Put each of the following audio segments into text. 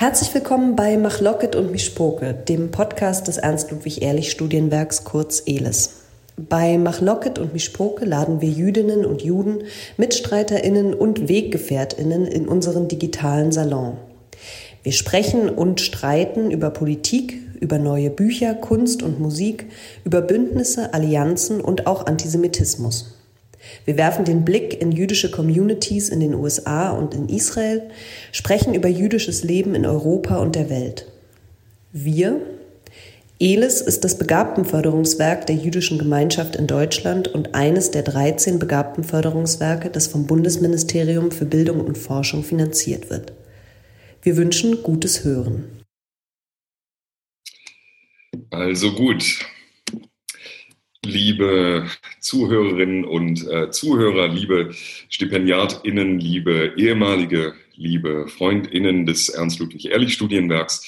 Herzlich willkommen bei Machlocket und Mischpoke, dem Podcast des Ernst-Ludwig-Ehrlich-Studienwerks kurz ELIS. Bei Machlocket und Mischpoke laden wir Jüdinnen und Juden, MitstreiterInnen und WeggefährtInnen in unseren digitalen Salon. Wir sprechen und streiten über Politik, über neue Bücher, Kunst und Musik, über Bündnisse, Allianzen und auch Antisemitismus. Wir werfen den Blick in jüdische Communities in den USA und in Israel, sprechen über jüdisches Leben in Europa und der Welt. Wir, ELIS ist das Begabtenförderungswerk der jüdischen Gemeinschaft in Deutschland und eines der 13 Begabtenförderungswerke, das vom Bundesministerium für Bildung und Forschung finanziert wird. Wir wünschen gutes Hören. Also gut, liebe Zuhörerinnen und äh, Zuhörer, liebe StipendiatInnen, liebe ehemalige, liebe FreundInnen des Ernst-Ludwig-Ehrlich-Studienwerks.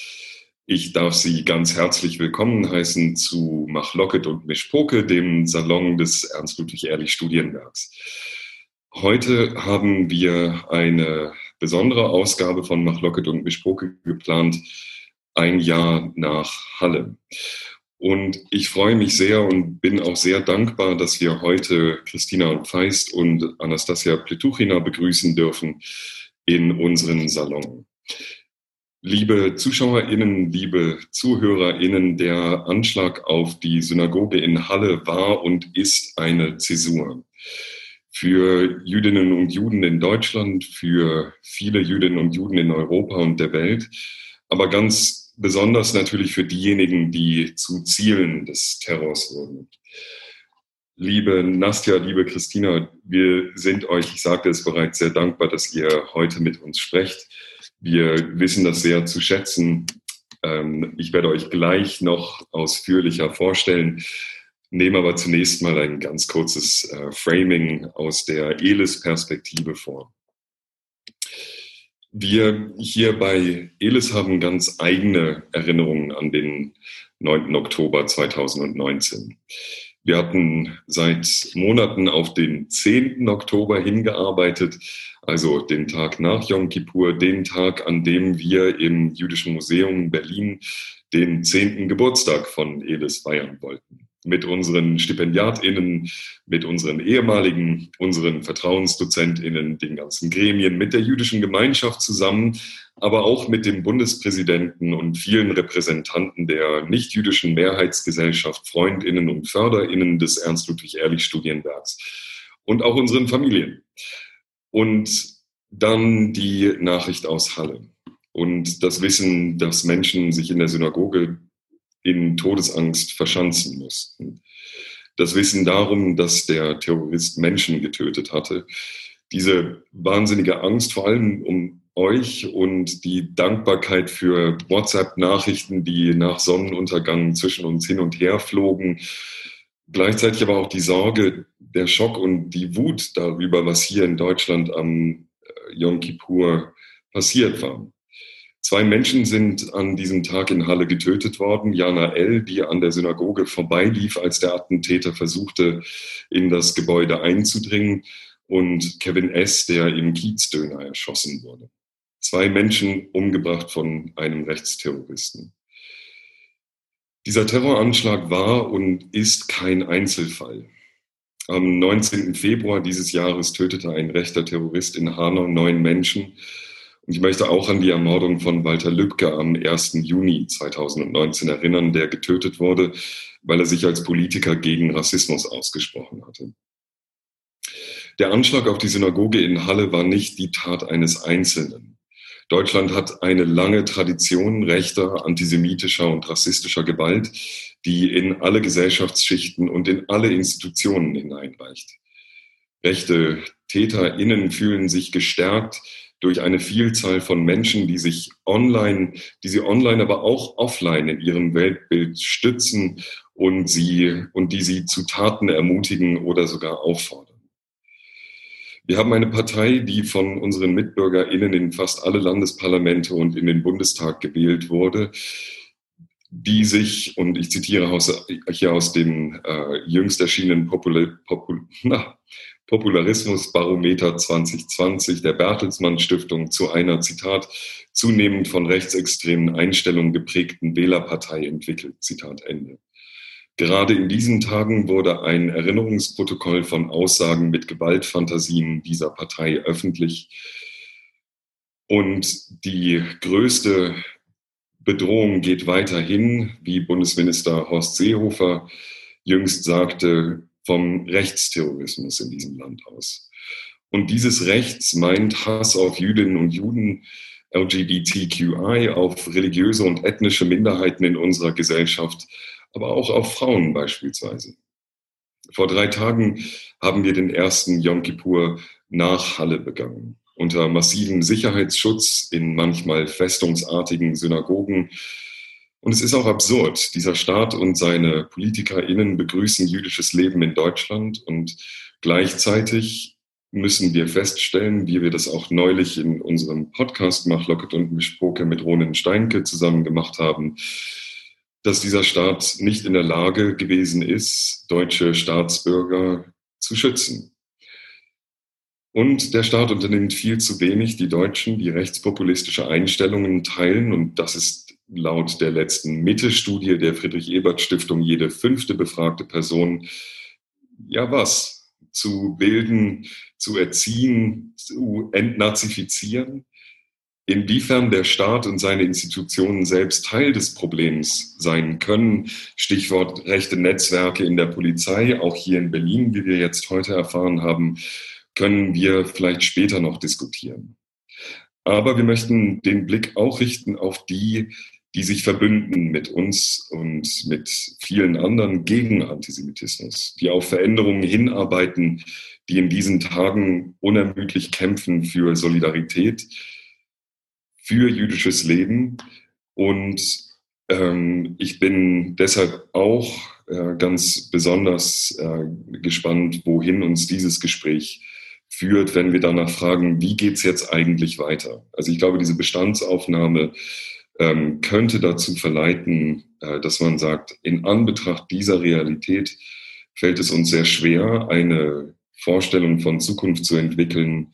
Ich darf Sie ganz herzlich willkommen heißen zu Machlocket und Mischpoke, dem Salon des Ernst-Ludwig-Ehrlich-Studienwerks. Heute haben wir eine besondere Ausgabe von Machlocket und Mischpoke geplant, ein Jahr nach Halle. Und ich freue mich sehr und bin auch sehr dankbar, dass wir heute Christina Feist und Anastasia Pletuchina begrüßen dürfen in unseren Salon. Liebe ZuschauerInnen, liebe ZuhörerInnen, der Anschlag auf die Synagoge in Halle war und ist eine Zäsur. Für Jüdinnen und Juden in Deutschland, für viele Jüdinnen und Juden in Europa und der Welt, aber ganz besonders natürlich für diejenigen, die zu Zielen des Terrors wurden. Liebe Nastja, liebe Christina, wir sind euch, ich sagte es bereits, sehr dankbar, dass ihr heute mit uns sprecht. Wir wissen das sehr zu schätzen. Ähm, ich werde euch gleich noch ausführlicher vorstellen, nehme aber zunächst mal ein ganz kurzes äh, Framing aus der ELIS-Perspektive vor. Wir hier bei ELIS haben ganz eigene Erinnerungen an den 9. Oktober 2019. Wir hatten seit Monaten auf den 10. Oktober hingearbeitet, also den Tag nach Yom Kippur, den Tag, an dem wir im Jüdischen Museum Berlin den 10. Geburtstag von Elis feiern wollten mit unseren StipendiatInnen, mit unseren ehemaligen, unseren VertrauensdozentInnen, den ganzen Gremien, mit der jüdischen Gemeinschaft zusammen, aber auch mit dem Bundespräsidenten und vielen Repräsentanten der nicht-jüdischen Mehrheitsgesellschaft, FreundInnen und FörderInnen des Ernst-Ludwig-Ehrlich-Studienwerks und auch unseren Familien. Und dann die Nachricht aus Halle und das Wissen, dass Menschen sich in der Synagoge in Todesangst verschanzen mussten. Das Wissen darum, dass der Terrorist Menschen getötet hatte. Diese wahnsinnige Angst, vor allem um euch und die Dankbarkeit für WhatsApp-Nachrichten, die nach Sonnenuntergang zwischen uns hin und her flogen. Gleichzeitig aber auch die Sorge, der Schock und die Wut darüber, was hier in Deutschland am äh, Yom Kippur passiert war. Zwei Menschen sind an diesem Tag in Halle getötet worden. Jana L., die an der Synagoge vorbeilief, als der Attentäter versuchte, in das Gebäude einzudringen, und Kevin S., der im Kiezdöner erschossen wurde. Zwei Menschen umgebracht von einem Rechtsterroristen. Dieser Terroranschlag war und ist kein Einzelfall. Am 19. Februar dieses Jahres tötete ein rechter Terrorist in Hanau neun Menschen und ich möchte auch an die Ermordung von Walter Lübcke am 1. Juni 2019 erinnern, der getötet wurde, weil er sich als Politiker gegen Rassismus ausgesprochen hatte. Der Anschlag auf die Synagoge in Halle war nicht die Tat eines Einzelnen. Deutschland hat eine lange Tradition rechter, antisemitischer und rassistischer Gewalt, die in alle Gesellschaftsschichten und in alle Institutionen hineinreicht. Rechte TäterInnen fühlen sich gestärkt, durch eine Vielzahl von Menschen, die sich online, die sie online, aber auch offline in ihrem Weltbild stützen und sie, und die sie zu Taten ermutigen oder sogar auffordern. Wir haben eine Partei, die von unseren MitbürgerInnen in fast alle Landesparlamente und in den Bundestag gewählt wurde, die sich, und ich zitiere hier aus dem äh, jüngst erschienenen Popul Popul na, Popularismusbarometer 2020 der Bertelsmann Stiftung zu einer, Zitat, zunehmend von rechtsextremen Einstellungen geprägten Wählerpartei entwickelt. Zitat Ende. Gerade in diesen Tagen wurde ein Erinnerungsprotokoll von Aussagen mit Gewaltfantasien dieser Partei öffentlich. Und die größte Bedrohung geht weiterhin, wie Bundesminister Horst Seehofer jüngst sagte, vom Rechtsterrorismus in diesem Land aus. Und dieses Rechts meint Hass auf Jüdinnen und Juden, LGBTQI, auf religiöse und ethnische Minderheiten in unserer Gesellschaft, aber auch auf Frauen beispielsweise. Vor drei Tagen haben wir den ersten Yom Kippur nach Halle begangen. Unter massivem Sicherheitsschutz in manchmal festungsartigen Synagogen. Und es ist auch absurd. Dieser Staat und seine PolitikerInnen begrüßen jüdisches Leben in Deutschland und gleichzeitig müssen wir feststellen, wie wir das auch neulich in unserem Podcast Mach Locket und Mischpoke mit Ronen Steinke zusammen gemacht haben, dass dieser Staat nicht in der Lage gewesen ist, deutsche Staatsbürger zu schützen. Und der Staat unternimmt viel zu wenig, die Deutschen, die rechtspopulistische Einstellungen teilen. Und das ist laut der letzten Mitte-Studie der Friedrich-Ebert-Stiftung jede fünfte befragte Person. Ja, was? Zu bilden, zu erziehen, zu entnazifizieren? Inwiefern der Staat und seine Institutionen selbst Teil des Problems sein können, Stichwort rechte Netzwerke in der Polizei, auch hier in Berlin, wie wir jetzt heute erfahren haben, können wir vielleicht später noch diskutieren. Aber wir möchten den Blick auch richten auf die, die sich verbünden mit uns und mit vielen anderen gegen Antisemitismus, die auf Veränderungen hinarbeiten, die in diesen Tagen unermüdlich kämpfen für Solidarität, für jüdisches Leben. Und ähm, ich bin deshalb auch äh, ganz besonders äh, gespannt, wohin uns dieses Gespräch führt, wenn wir danach fragen, wie geht es jetzt eigentlich weiter? Also ich glaube, diese Bestandsaufnahme ähm, könnte dazu verleiten, äh, dass man sagt, in Anbetracht dieser Realität fällt es uns sehr schwer, eine Vorstellung von Zukunft zu entwickeln,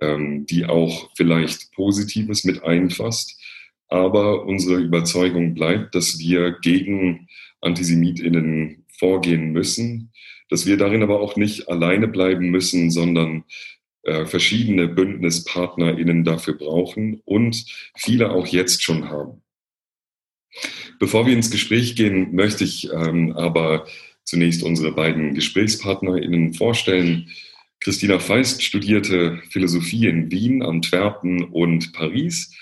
ähm, die auch vielleicht Positives mit einfasst. Aber unsere Überzeugung bleibt, dass wir gegen Antisemitinnen vorgehen müssen, dass wir darin aber auch nicht alleine bleiben müssen, sondern äh, verschiedene BündnispartnerInnen dafür brauchen und viele auch jetzt schon haben. Bevor wir ins Gespräch gehen, möchte ich ähm, aber zunächst unsere beiden GesprächspartnerInnen vorstellen. Christina Feist studierte Philosophie in Wien, Antwerpen und Paris.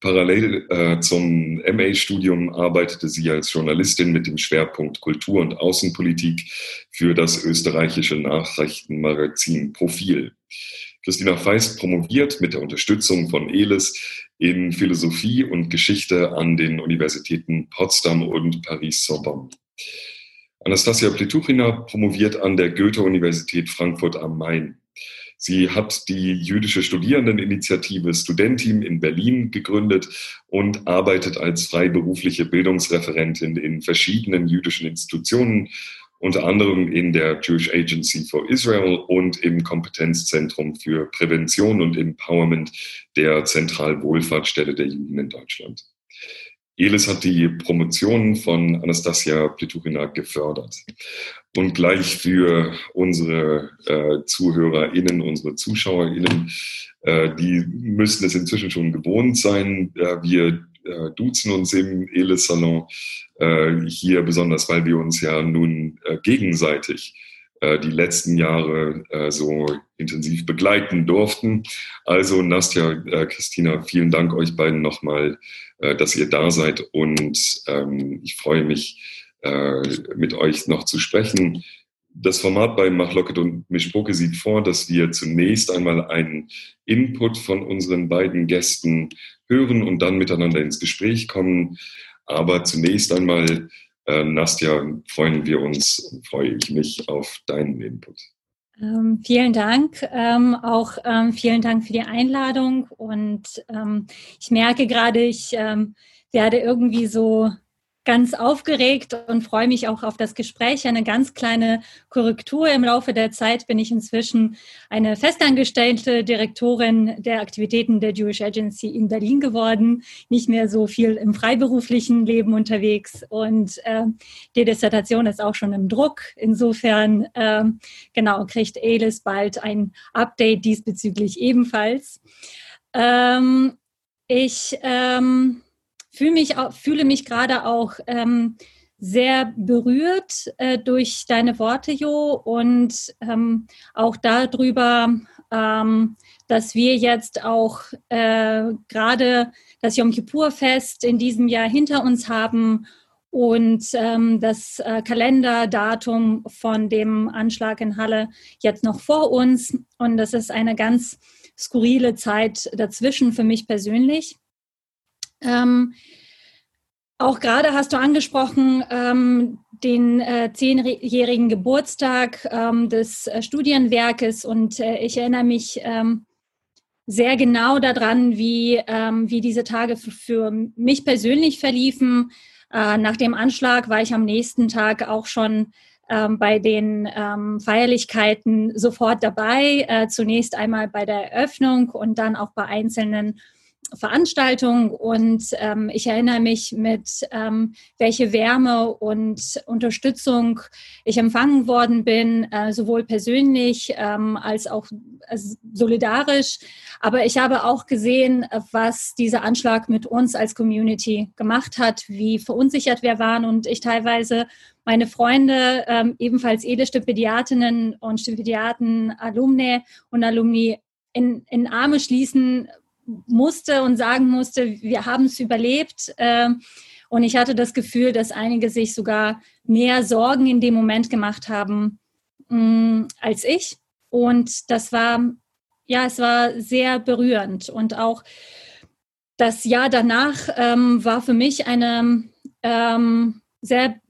Parallel äh, zum MA-Studium arbeitete sie als Journalistin mit dem Schwerpunkt Kultur- und Außenpolitik für das österreichische Nachrichtenmagazin Profil. Christina Feist promoviert mit der Unterstützung von ELIS in Philosophie und Geschichte an den Universitäten Potsdam und Paris-Sorbonne. Anastasia Pletuchina promoviert an der Goethe-Universität Frankfurt am Main. Sie hat die jüdische Studierendeninitiative Studentin in Berlin gegründet und arbeitet als freiberufliche Bildungsreferentin in verschiedenen jüdischen Institutionen, unter anderem in der Jewish Agency for Israel und im Kompetenzzentrum für Prävention und Empowerment der Zentralwohlfahrtsstelle der Juden in Deutschland. Elis hat die Promotion von Anastasia Pleturina gefördert. Und gleich für unsere äh, ZuhörerInnen, unsere ZuschauerInnen, äh, die müssen es inzwischen schon gewohnt sein. Äh, wir äh, duzen uns im Elis-Salon äh, hier besonders, weil wir uns ja nun äh, gegenseitig die letzten Jahre äh, so intensiv begleiten durften. Also Nastja, äh, Christina, vielen Dank euch beiden nochmal, dass ihr da seid und ähm, ich freue mich, mit euch noch zu sprechen. Das Format bei Mach Locket und Mischpoke sieht vor, dass wir zunächst einmal einen Input von unseren beiden Gästen hören und dann miteinander ins Gespräch kommen. Aber zunächst einmal äh, Nastja, freuen wir uns und freue ich mich auf deinen Input. Ähm, vielen Dank. Ähm, auch ähm, vielen Dank für die Einladung. Und ähm, ich merke gerade, ich ähm, werde irgendwie so ganz aufgeregt und freue mich auch auf das Gespräch. Eine ganz kleine Korrektur. Im Laufe der Zeit bin ich inzwischen eine festangestellte Direktorin der Aktivitäten der Jewish Agency in Berlin geworden. Nicht mehr so viel im freiberuflichen Leben unterwegs. Und äh, die Dissertation ist auch schon im Druck. Insofern, äh, genau, kriegt Elis bald ein Update diesbezüglich ebenfalls. Ähm, ich ähm, fühle mich, fühle mich gerade auch ähm, sehr berührt äh, durch deine Worte, Jo, und ähm, auch darüber, ähm, dass wir jetzt auch äh, gerade das Yom Kippur-Fest in diesem Jahr hinter uns haben und ähm, das äh, Kalenderdatum von dem Anschlag in Halle jetzt noch vor uns. Und das ist eine ganz skurrile Zeit dazwischen für mich persönlich. Ähm, auch gerade hast du angesprochen ähm, den äh, zehnjährigen Geburtstag ähm, des äh, Studienwerkes und äh, ich erinnere mich ähm, sehr genau daran, wie, ähm, wie diese Tage für mich persönlich verliefen. Äh, nach dem Anschlag war ich am nächsten Tag auch schon ähm, bei den Feierlichkeiten sofort dabei. Äh, zunächst einmal bei der Eröffnung und dann auch bei einzelnen Veranstaltung und ähm, ich erinnere mich mit, ähm, welche Wärme und Unterstützung ich empfangen worden bin, äh, sowohl persönlich ähm, als auch also solidarisch. Aber ich habe auch gesehen, was dieser Anschlag mit uns als Community gemacht hat, wie verunsichert wir waren und ich teilweise meine Freunde, ähm, ebenfalls Edelstipendiatinnen und Stipendiaten, Alumni und Alumni in, in Arme schließen musste und sagen musste, wir haben es überlebt. Ähm, und ich hatte das Gefühl, dass einige sich sogar mehr Sorgen in dem Moment gemacht haben mm, als ich. Und das war, ja, es war sehr berührend. Und auch das Jahr danach ähm, war für mich eine ähm, sehr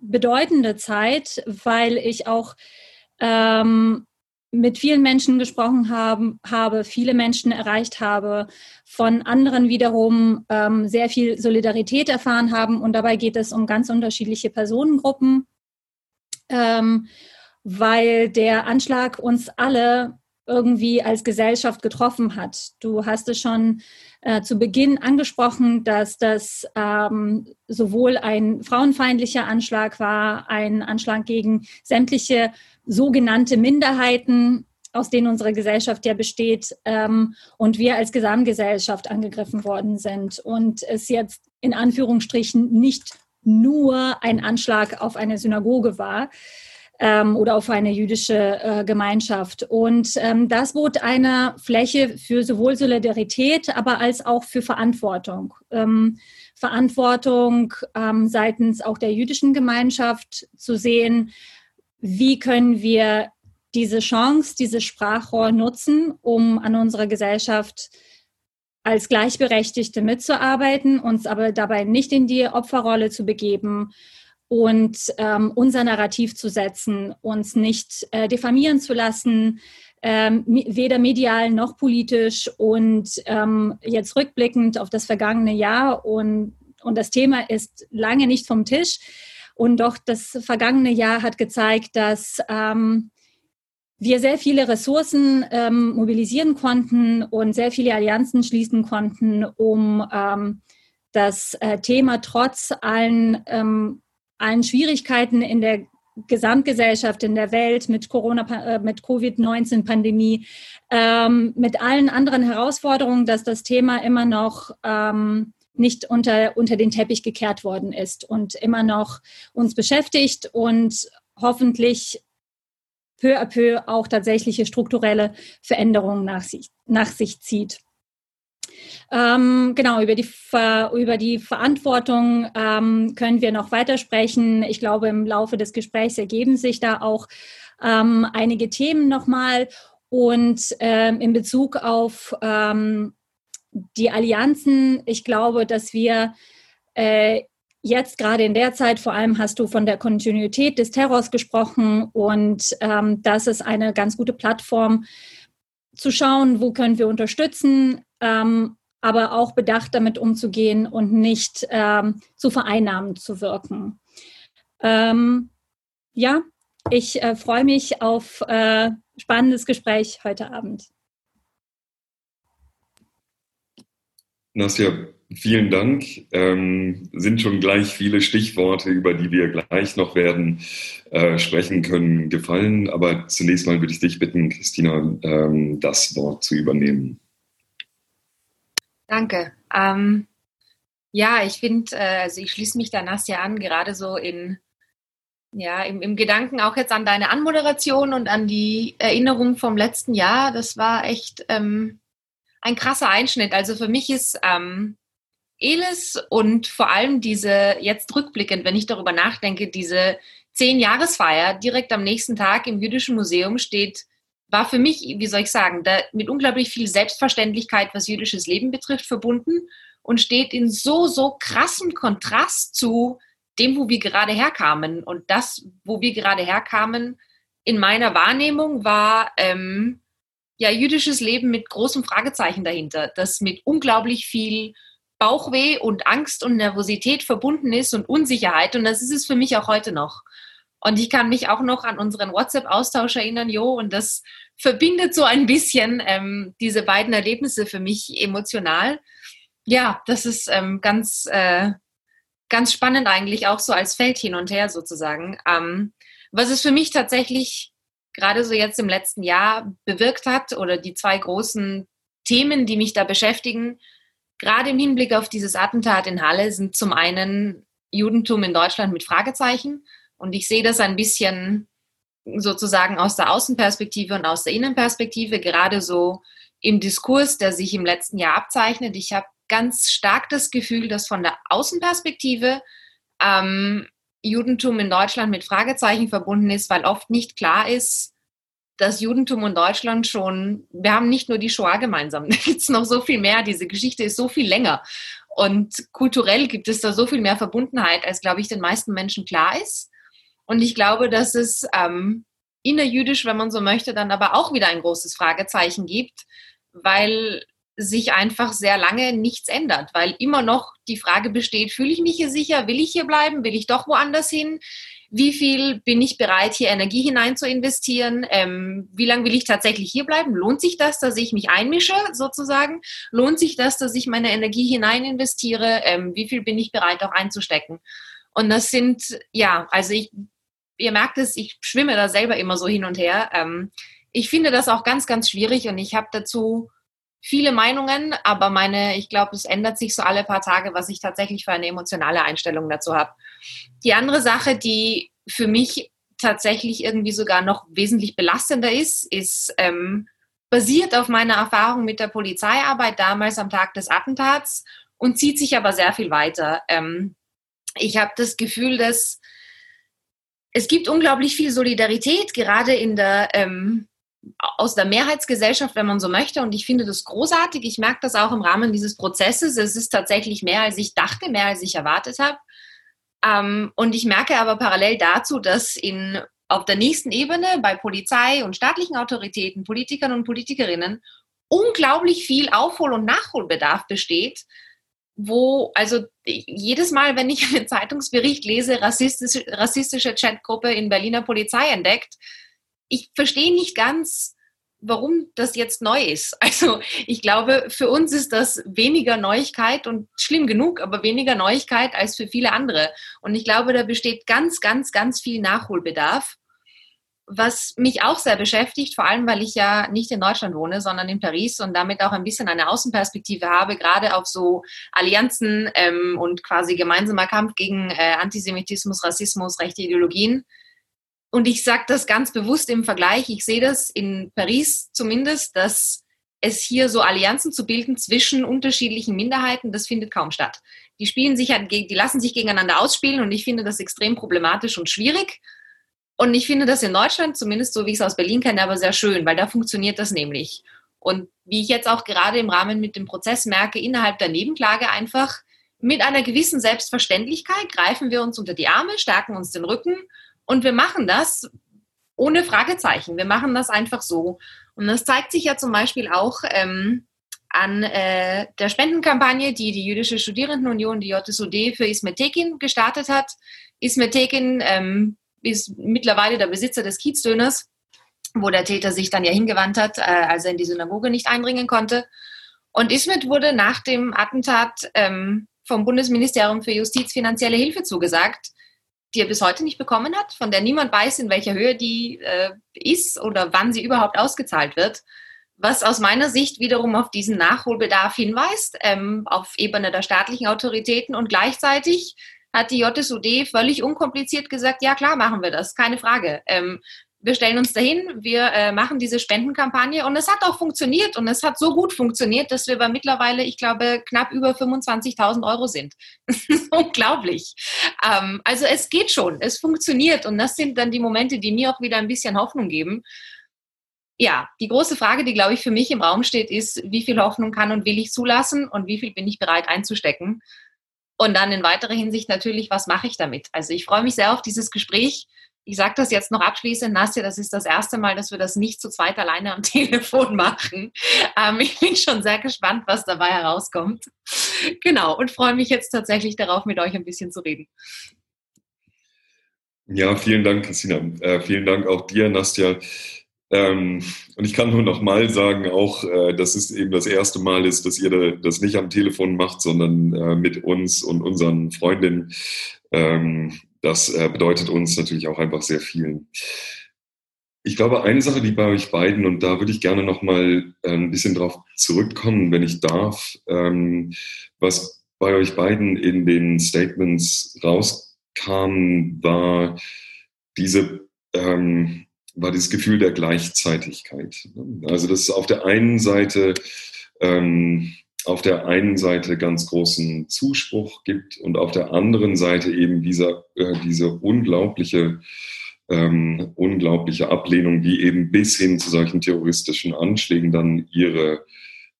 bedeutende Zeit, weil ich auch ähm, mit vielen Menschen gesprochen haben, habe, viele Menschen erreicht habe, von anderen wiederum ähm, sehr viel Solidarität erfahren haben. Und dabei geht es um ganz unterschiedliche Personengruppen, ähm, weil der Anschlag uns alle irgendwie als Gesellschaft getroffen hat. Du hast es schon äh, zu Beginn angesprochen, dass das ähm, sowohl ein frauenfeindlicher Anschlag war, ein Anschlag gegen sämtliche sogenannte Minderheiten, aus denen unsere Gesellschaft ja besteht, ähm, und wir als Gesamtgesellschaft angegriffen worden sind. Und es jetzt in Anführungsstrichen nicht nur ein Anschlag auf eine Synagoge war ähm, oder auf eine jüdische äh, Gemeinschaft. Und ähm, das bot eine Fläche für sowohl Solidarität, aber als auch für Verantwortung. Ähm, Verantwortung ähm, seitens auch der jüdischen Gemeinschaft zu sehen, wie können wir diese Chance, dieses Sprachrohr nutzen, um an unserer Gesellschaft als Gleichberechtigte mitzuarbeiten, uns aber dabei nicht in die Opferrolle zu begeben und ähm, unser Narrativ zu setzen, uns nicht äh, diffamieren zu lassen, ähm, weder medial noch politisch und ähm, jetzt rückblickend auf das vergangene Jahr und, und das Thema ist lange nicht vom Tisch. Und doch das vergangene Jahr hat gezeigt, dass ähm, wir sehr viele Ressourcen ähm, mobilisieren konnten und sehr viele Allianzen schließen konnten, um ähm, das äh, Thema trotz allen, ähm, allen Schwierigkeiten in der Gesamtgesellschaft, in der Welt mit Corona, äh, mit Covid-19-Pandemie, ähm, mit allen anderen Herausforderungen, dass das Thema immer noch ähm, nicht unter, unter den Teppich gekehrt worden ist und immer noch uns beschäftigt und hoffentlich peu à peu auch tatsächliche strukturelle Veränderungen nach sich, nach sich zieht. Ähm, genau, über die, über die Verantwortung ähm, können wir noch weitersprechen. Ich glaube, im Laufe des Gesprächs ergeben sich da auch ähm, einige Themen nochmal. Und ähm, in Bezug auf ähm, die Allianzen, ich glaube, dass wir äh, jetzt gerade in der Zeit, vor allem hast du von der Kontinuität des Terrors gesprochen und ähm, das ist eine ganz gute Plattform zu schauen, wo können wir unterstützen, ähm, aber auch bedacht damit umzugehen und nicht ähm, zu vereinnahmen zu wirken. Ähm, ja, ich äh, freue mich auf äh, spannendes Gespräch heute Abend. Nasja, vielen Dank. Ähm, sind schon gleich viele Stichworte, über die wir gleich noch werden äh, sprechen können, gefallen. Aber zunächst mal würde ich dich bitten, Christina, ähm, das Wort zu übernehmen. Danke. Ähm, ja, ich finde, äh, also ich schließe mich da Nasja an, gerade so in ja, im, im, Gedanken auch jetzt an deine Anmoderation und an die Erinnerung vom letzten Jahr. Das war echt ähm, ein krasser Einschnitt. Also für mich ist ähm, Elis und vor allem diese, jetzt rückblickend, wenn ich darüber nachdenke, diese Zehn-Jahresfeier direkt am nächsten Tag im Jüdischen Museum steht, war für mich, wie soll ich sagen, da mit unglaublich viel Selbstverständlichkeit, was jüdisches Leben betrifft, verbunden und steht in so, so krassem Kontrast zu dem, wo wir gerade herkamen. Und das, wo wir gerade herkamen, in meiner Wahrnehmung war ähm, ja jüdisches Leben mit großem Fragezeichen dahinter, das mit unglaublich viel Bauchweh und Angst und Nervosität verbunden ist und Unsicherheit. Und das ist es für mich auch heute noch. Und ich kann mich auch noch an unseren WhatsApp-Austausch erinnern, Jo, und das verbindet so ein bisschen ähm, diese beiden Erlebnisse für mich emotional. Ja, das ist ähm, ganz, äh, ganz spannend eigentlich auch so als Feld hin und her sozusagen. Ähm, was es für mich tatsächlich gerade so jetzt im letzten Jahr bewirkt hat oder die zwei großen Themen, die mich da beschäftigen, gerade im Hinblick auf dieses Attentat in Halle, sind zum einen Judentum in Deutschland mit Fragezeichen. Und ich sehe das ein bisschen sozusagen aus der Außenperspektive und aus der Innenperspektive, gerade so im Diskurs, der sich im letzten Jahr abzeichnet. Ich habe ganz stark das Gefühl, dass von der Außenperspektive ähm, Judentum in Deutschland mit Fragezeichen verbunden ist, weil oft nicht klar ist, dass Judentum und Deutschland schon, wir haben nicht nur die Shoah gemeinsam, da gibt es noch so viel mehr, diese Geschichte ist so viel länger. Und kulturell gibt es da so viel mehr Verbundenheit, als, glaube ich, den meisten Menschen klar ist. Und ich glaube, dass es ähm, innerjüdisch, wenn man so möchte, dann aber auch wieder ein großes Fragezeichen gibt, weil sich einfach sehr lange nichts ändert, weil immer noch die Frage besteht, fühle ich mich hier sicher, will ich hier bleiben, will ich doch woanders hin? Wie viel bin ich bereit, hier Energie hinein zu investieren? Ähm, wie lange will ich tatsächlich hier bleiben? Lohnt sich das, dass ich mich einmische, sozusagen? Lohnt sich das, dass ich meine Energie hinein investiere? Ähm, wie viel bin ich bereit, auch einzustecken? Und das sind, ja, also ich, ihr merkt es, ich schwimme da selber immer so hin und her. Ähm, ich finde das auch ganz, ganz schwierig und ich habe dazu viele Meinungen, aber meine, ich glaube, es ändert sich so alle paar Tage, was ich tatsächlich für eine emotionale Einstellung dazu habe. Die andere Sache, die für mich tatsächlich irgendwie sogar noch wesentlich belastender ist, ist ähm, basiert auf meiner Erfahrung mit der Polizeiarbeit damals am Tag des Attentats und zieht sich aber sehr viel weiter. Ähm, ich habe das Gefühl, dass es gibt unglaublich viel Solidarität, gerade in der ähm, aus der Mehrheitsgesellschaft, wenn man so möchte. Und ich finde das großartig. Ich merke das auch im Rahmen dieses Prozesses. Es ist tatsächlich mehr, als ich dachte, mehr, als ich erwartet habe. Ähm, und ich merke aber parallel dazu, dass in, auf der nächsten Ebene bei Polizei und staatlichen Autoritäten, Politikern und Politikerinnen unglaublich viel Aufhol- und Nachholbedarf besteht, wo, also jedes Mal, wenn ich einen Zeitungsbericht lese, rassistische, rassistische Chatgruppe in Berliner Polizei entdeckt, ich verstehe nicht ganz, warum das jetzt neu ist. Also ich glaube, für uns ist das weniger Neuigkeit und schlimm genug, aber weniger Neuigkeit als für viele andere. Und ich glaube, da besteht ganz, ganz, ganz viel Nachholbedarf. Was mich auch sehr beschäftigt, vor allem weil ich ja nicht in Deutschland wohne, sondern in Paris und damit auch ein bisschen eine Außenperspektive habe, gerade auf so Allianzen ähm, und quasi gemeinsamer Kampf gegen äh, Antisemitismus, Rassismus, rechte Ideologien und ich sage das ganz bewusst im Vergleich, ich sehe das in Paris zumindest, dass es hier so Allianzen zu bilden zwischen unterschiedlichen Minderheiten, das findet kaum statt. Die spielen sich halt, die lassen sich gegeneinander ausspielen und ich finde das extrem problematisch und schwierig. Und ich finde das in Deutschland, zumindest so wie ich es aus Berlin kenne, aber sehr schön, weil da funktioniert das nämlich. Und wie ich jetzt auch gerade im Rahmen mit dem Prozess merke, innerhalb der Nebenklage einfach mit einer gewissen Selbstverständlichkeit greifen wir uns unter die Arme, stärken uns den Rücken und wir machen das ohne Fragezeichen. Wir machen das einfach so. Und das zeigt sich ja zum Beispiel auch ähm, an äh, der Spendenkampagne, die die Jüdische Studierendenunion, die JSUD, für Ismet Tekin gestartet hat. Ismet Tekin ähm, ist mittlerweile der Besitzer des Kiezdöners, wo der Täter sich dann ja hingewandt hat, äh, als er in die Synagoge nicht eindringen konnte. Und Ismet wurde nach dem Attentat ähm, vom Bundesministerium für Justiz finanzielle Hilfe zugesagt, die er bis heute nicht bekommen hat, von der niemand weiß, in welcher Höhe die äh, ist oder wann sie überhaupt ausgezahlt wird. Was aus meiner Sicht wiederum auf diesen Nachholbedarf hinweist, ähm, auf Ebene der staatlichen Autoritäten und gleichzeitig hat die JSUD völlig unkompliziert gesagt, ja klar machen wir das, keine Frage. Ähm, wir stellen uns dahin, wir äh, machen diese Spendenkampagne und es hat auch funktioniert und es hat so gut funktioniert, dass wir bei mittlerweile, ich glaube, knapp über 25.000 Euro sind. Unglaublich. Ähm, also es geht schon, es funktioniert und das sind dann die Momente, die mir auch wieder ein bisschen Hoffnung geben. Ja, die große Frage, die, glaube ich, für mich im Raum steht, ist, wie viel Hoffnung kann und will ich zulassen und wie viel bin ich bereit einzustecken? Und dann in weiterer Hinsicht natürlich, was mache ich damit? Also ich freue mich sehr auf dieses Gespräch ich sage das jetzt noch abschließend, Nastja, das ist das erste Mal, dass wir das nicht zu zweit alleine am Telefon machen. Ähm, ich bin schon sehr gespannt, was dabei herauskommt. Genau, und freue mich jetzt tatsächlich darauf, mit euch ein bisschen zu reden. Ja, vielen Dank, Christina. Äh, vielen Dank auch dir, Nastja. Ähm, und ich kann nur noch mal sagen, auch, äh, dass es eben das erste Mal ist, dass ihr das nicht am Telefon macht, sondern äh, mit uns und unseren Freundinnen. Ähm, das äh, bedeutet uns natürlich auch einfach sehr viel. Ich glaube, eine Sache, die bei euch beiden, und da würde ich gerne noch mal äh, ein bisschen drauf zurückkommen, wenn ich darf, ähm, was bei euch beiden in den Statements rauskam, war diese, ähm, war dieses Gefühl der Gleichzeitigkeit. Also, das ist auf der einen Seite ähm, auf der einen Seite ganz großen Zuspruch gibt und auf der anderen Seite eben dieser, äh, diese unglaubliche, ähm, unglaubliche Ablehnung, die eben bis hin zu solchen terroristischen Anschlägen dann ihre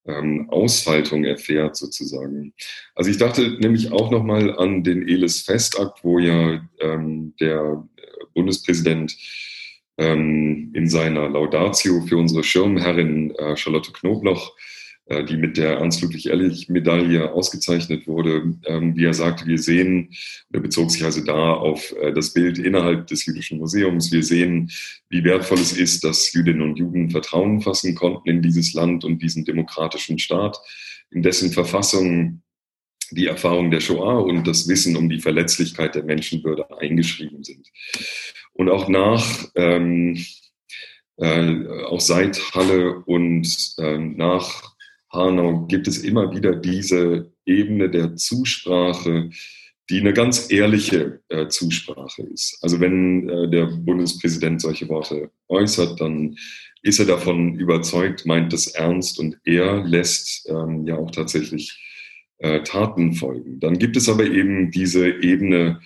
ähm, Ausfaltung erfährt sozusagen. Also ich dachte nämlich auch nochmal an den Elis Festakt, wo ja ähm, der Bundespräsident ähm, in seiner Laudatio für unsere Schirmherrin äh, Charlotte Knobloch äh, die mit der Ernst-Ludwig-Ehrlich-Medaille ausgezeichnet wurde, ähm, wie er sagte, wir sehen, er bezog sich also da auf äh, das Bild innerhalb des Jüdischen Museums, wir sehen, wie wertvoll es ist, dass Jüdinnen und Juden Vertrauen fassen konnten in dieses Land und diesen demokratischen Staat, in dessen Verfassung die Erfahrung der Shoah und das Wissen um die Verletzlichkeit der Menschenwürde eingeschrieben sind. Und auch nach ähm, äh, auch seit Halle und äh, nach Hanau gibt es immer wieder diese Ebene der Zusprache, die eine ganz ehrliche äh, Zusprache ist. Also wenn äh, der Bundespräsident solche Worte äußert, dann ist er davon überzeugt, meint es ernst und er lässt ähm, ja auch tatsächlich äh, Taten folgen. Dann gibt es aber eben diese Ebene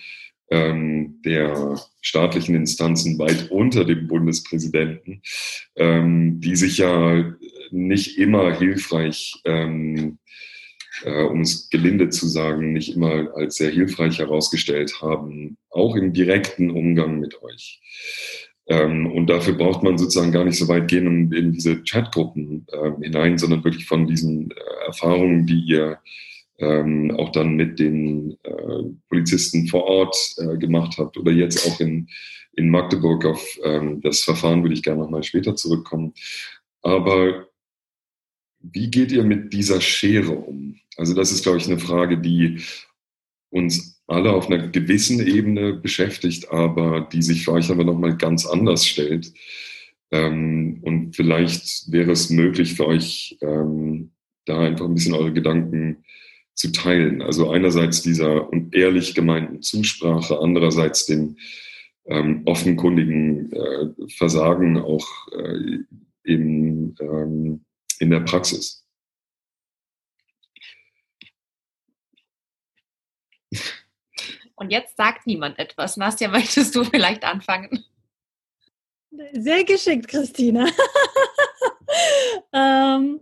ähm, der staatlichen Instanzen weit unter dem Bundespräsidenten, ähm, die sich ja nicht immer hilfreich, ähm, äh, um es gelinde zu sagen, nicht immer als sehr hilfreich herausgestellt haben, auch im direkten Umgang mit euch. Ähm, und dafür braucht man sozusagen gar nicht so weit gehen in, in diese Chatgruppen äh, hinein, sondern wirklich von diesen äh, Erfahrungen, die ihr ähm, auch dann mit den äh, Polizisten vor Ort äh, gemacht habt oder jetzt auch in, in Magdeburg auf ähm, das Verfahren würde ich gerne nochmal später zurückkommen. Aber wie geht ihr mit dieser Schere um? Also das ist, glaube ich, eine Frage, die uns alle auf einer gewissen Ebene beschäftigt, aber die sich für euch aber nochmal ganz anders stellt. Ähm, und vielleicht wäre es möglich für euch, ähm, da einfach ein bisschen eure Gedanken zu teilen. Also einerseits dieser ehrlich gemeinten Zusprache, andererseits dem ähm, offenkundigen äh, Versagen auch äh, im in der Praxis. Und jetzt sagt niemand etwas. Nastja, möchtest du vielleicht anfangen? Sehr geschickt, Christina. ähm,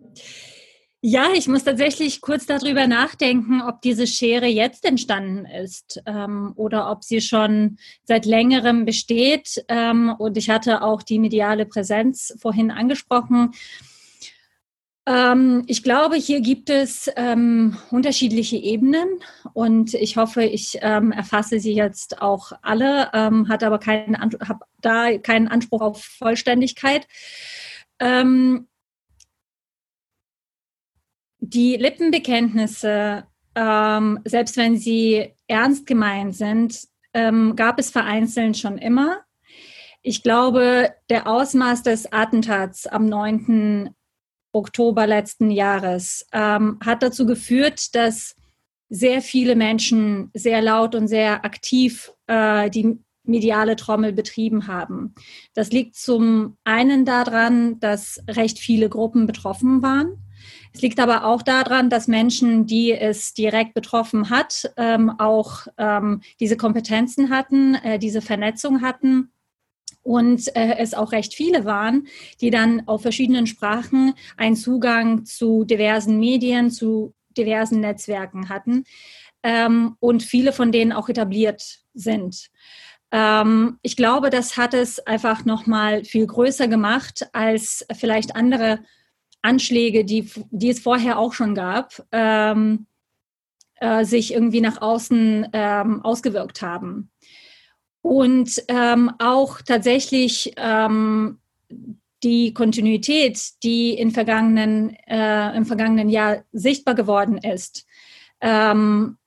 ja, ich muss tatsächlich kurz darüber nachdenken, ob diese Schere jetzt entstanden ist ähm, oder ob sie schon seit längerem besteht. Ähm, und ich hatte auch die mediale Präsenz vorhin angesprochen. Ähm, ich glaube, hier gibt es ähm, unterschiedliche Ebenen und ich hoffe, ich ähm, erfasse sie jetzt auch alle, ähm, hat aber keinen, habe da keinen Anspruch auf Vollständigkeit. Ähm, die Lippenbekenntnisse, ähm, selbst wenn sie ernst gemeint sind, gab es vereinzelt schon immer. Ich glaube, der Ausmaß des Attentats am 9. Oktober letzten Jahres, ähm, hat dazu geführt, dass sehr viele Menschen sehr laut und sehr aktiv äh, die mediale Trommel betrieben haben. Das liegt zum einen daran, dass recht viele Gruppen betroffen waren. Es liegt aber auch daran, dass Menschen, die es direkt betroffen hat, ähm, auch ähm, diese Kompetenzen hatten, äh, diese Vernetzung hatten und äh, es auch recht viele waren, die dann auf verschiedenen Sprachen einen Zugang zu diversen Medien, zu diversen Netzwerken hatten ähm, und viele von denen auch etabliert sind. Ähm, ich glaube, das hat es einfach noch mal viel größer gemacht als vielleicht andere Anschläge, die, die es vorher auch schon gab, ähm, äh, sich irgendwie nach außen ähm, ausgewirkt haben und ähm, auch tatsächlich ähm, die Kontinuität, die in vergangenen, äh, im vergangenen Jahr sichtbar geworden ist, ähm,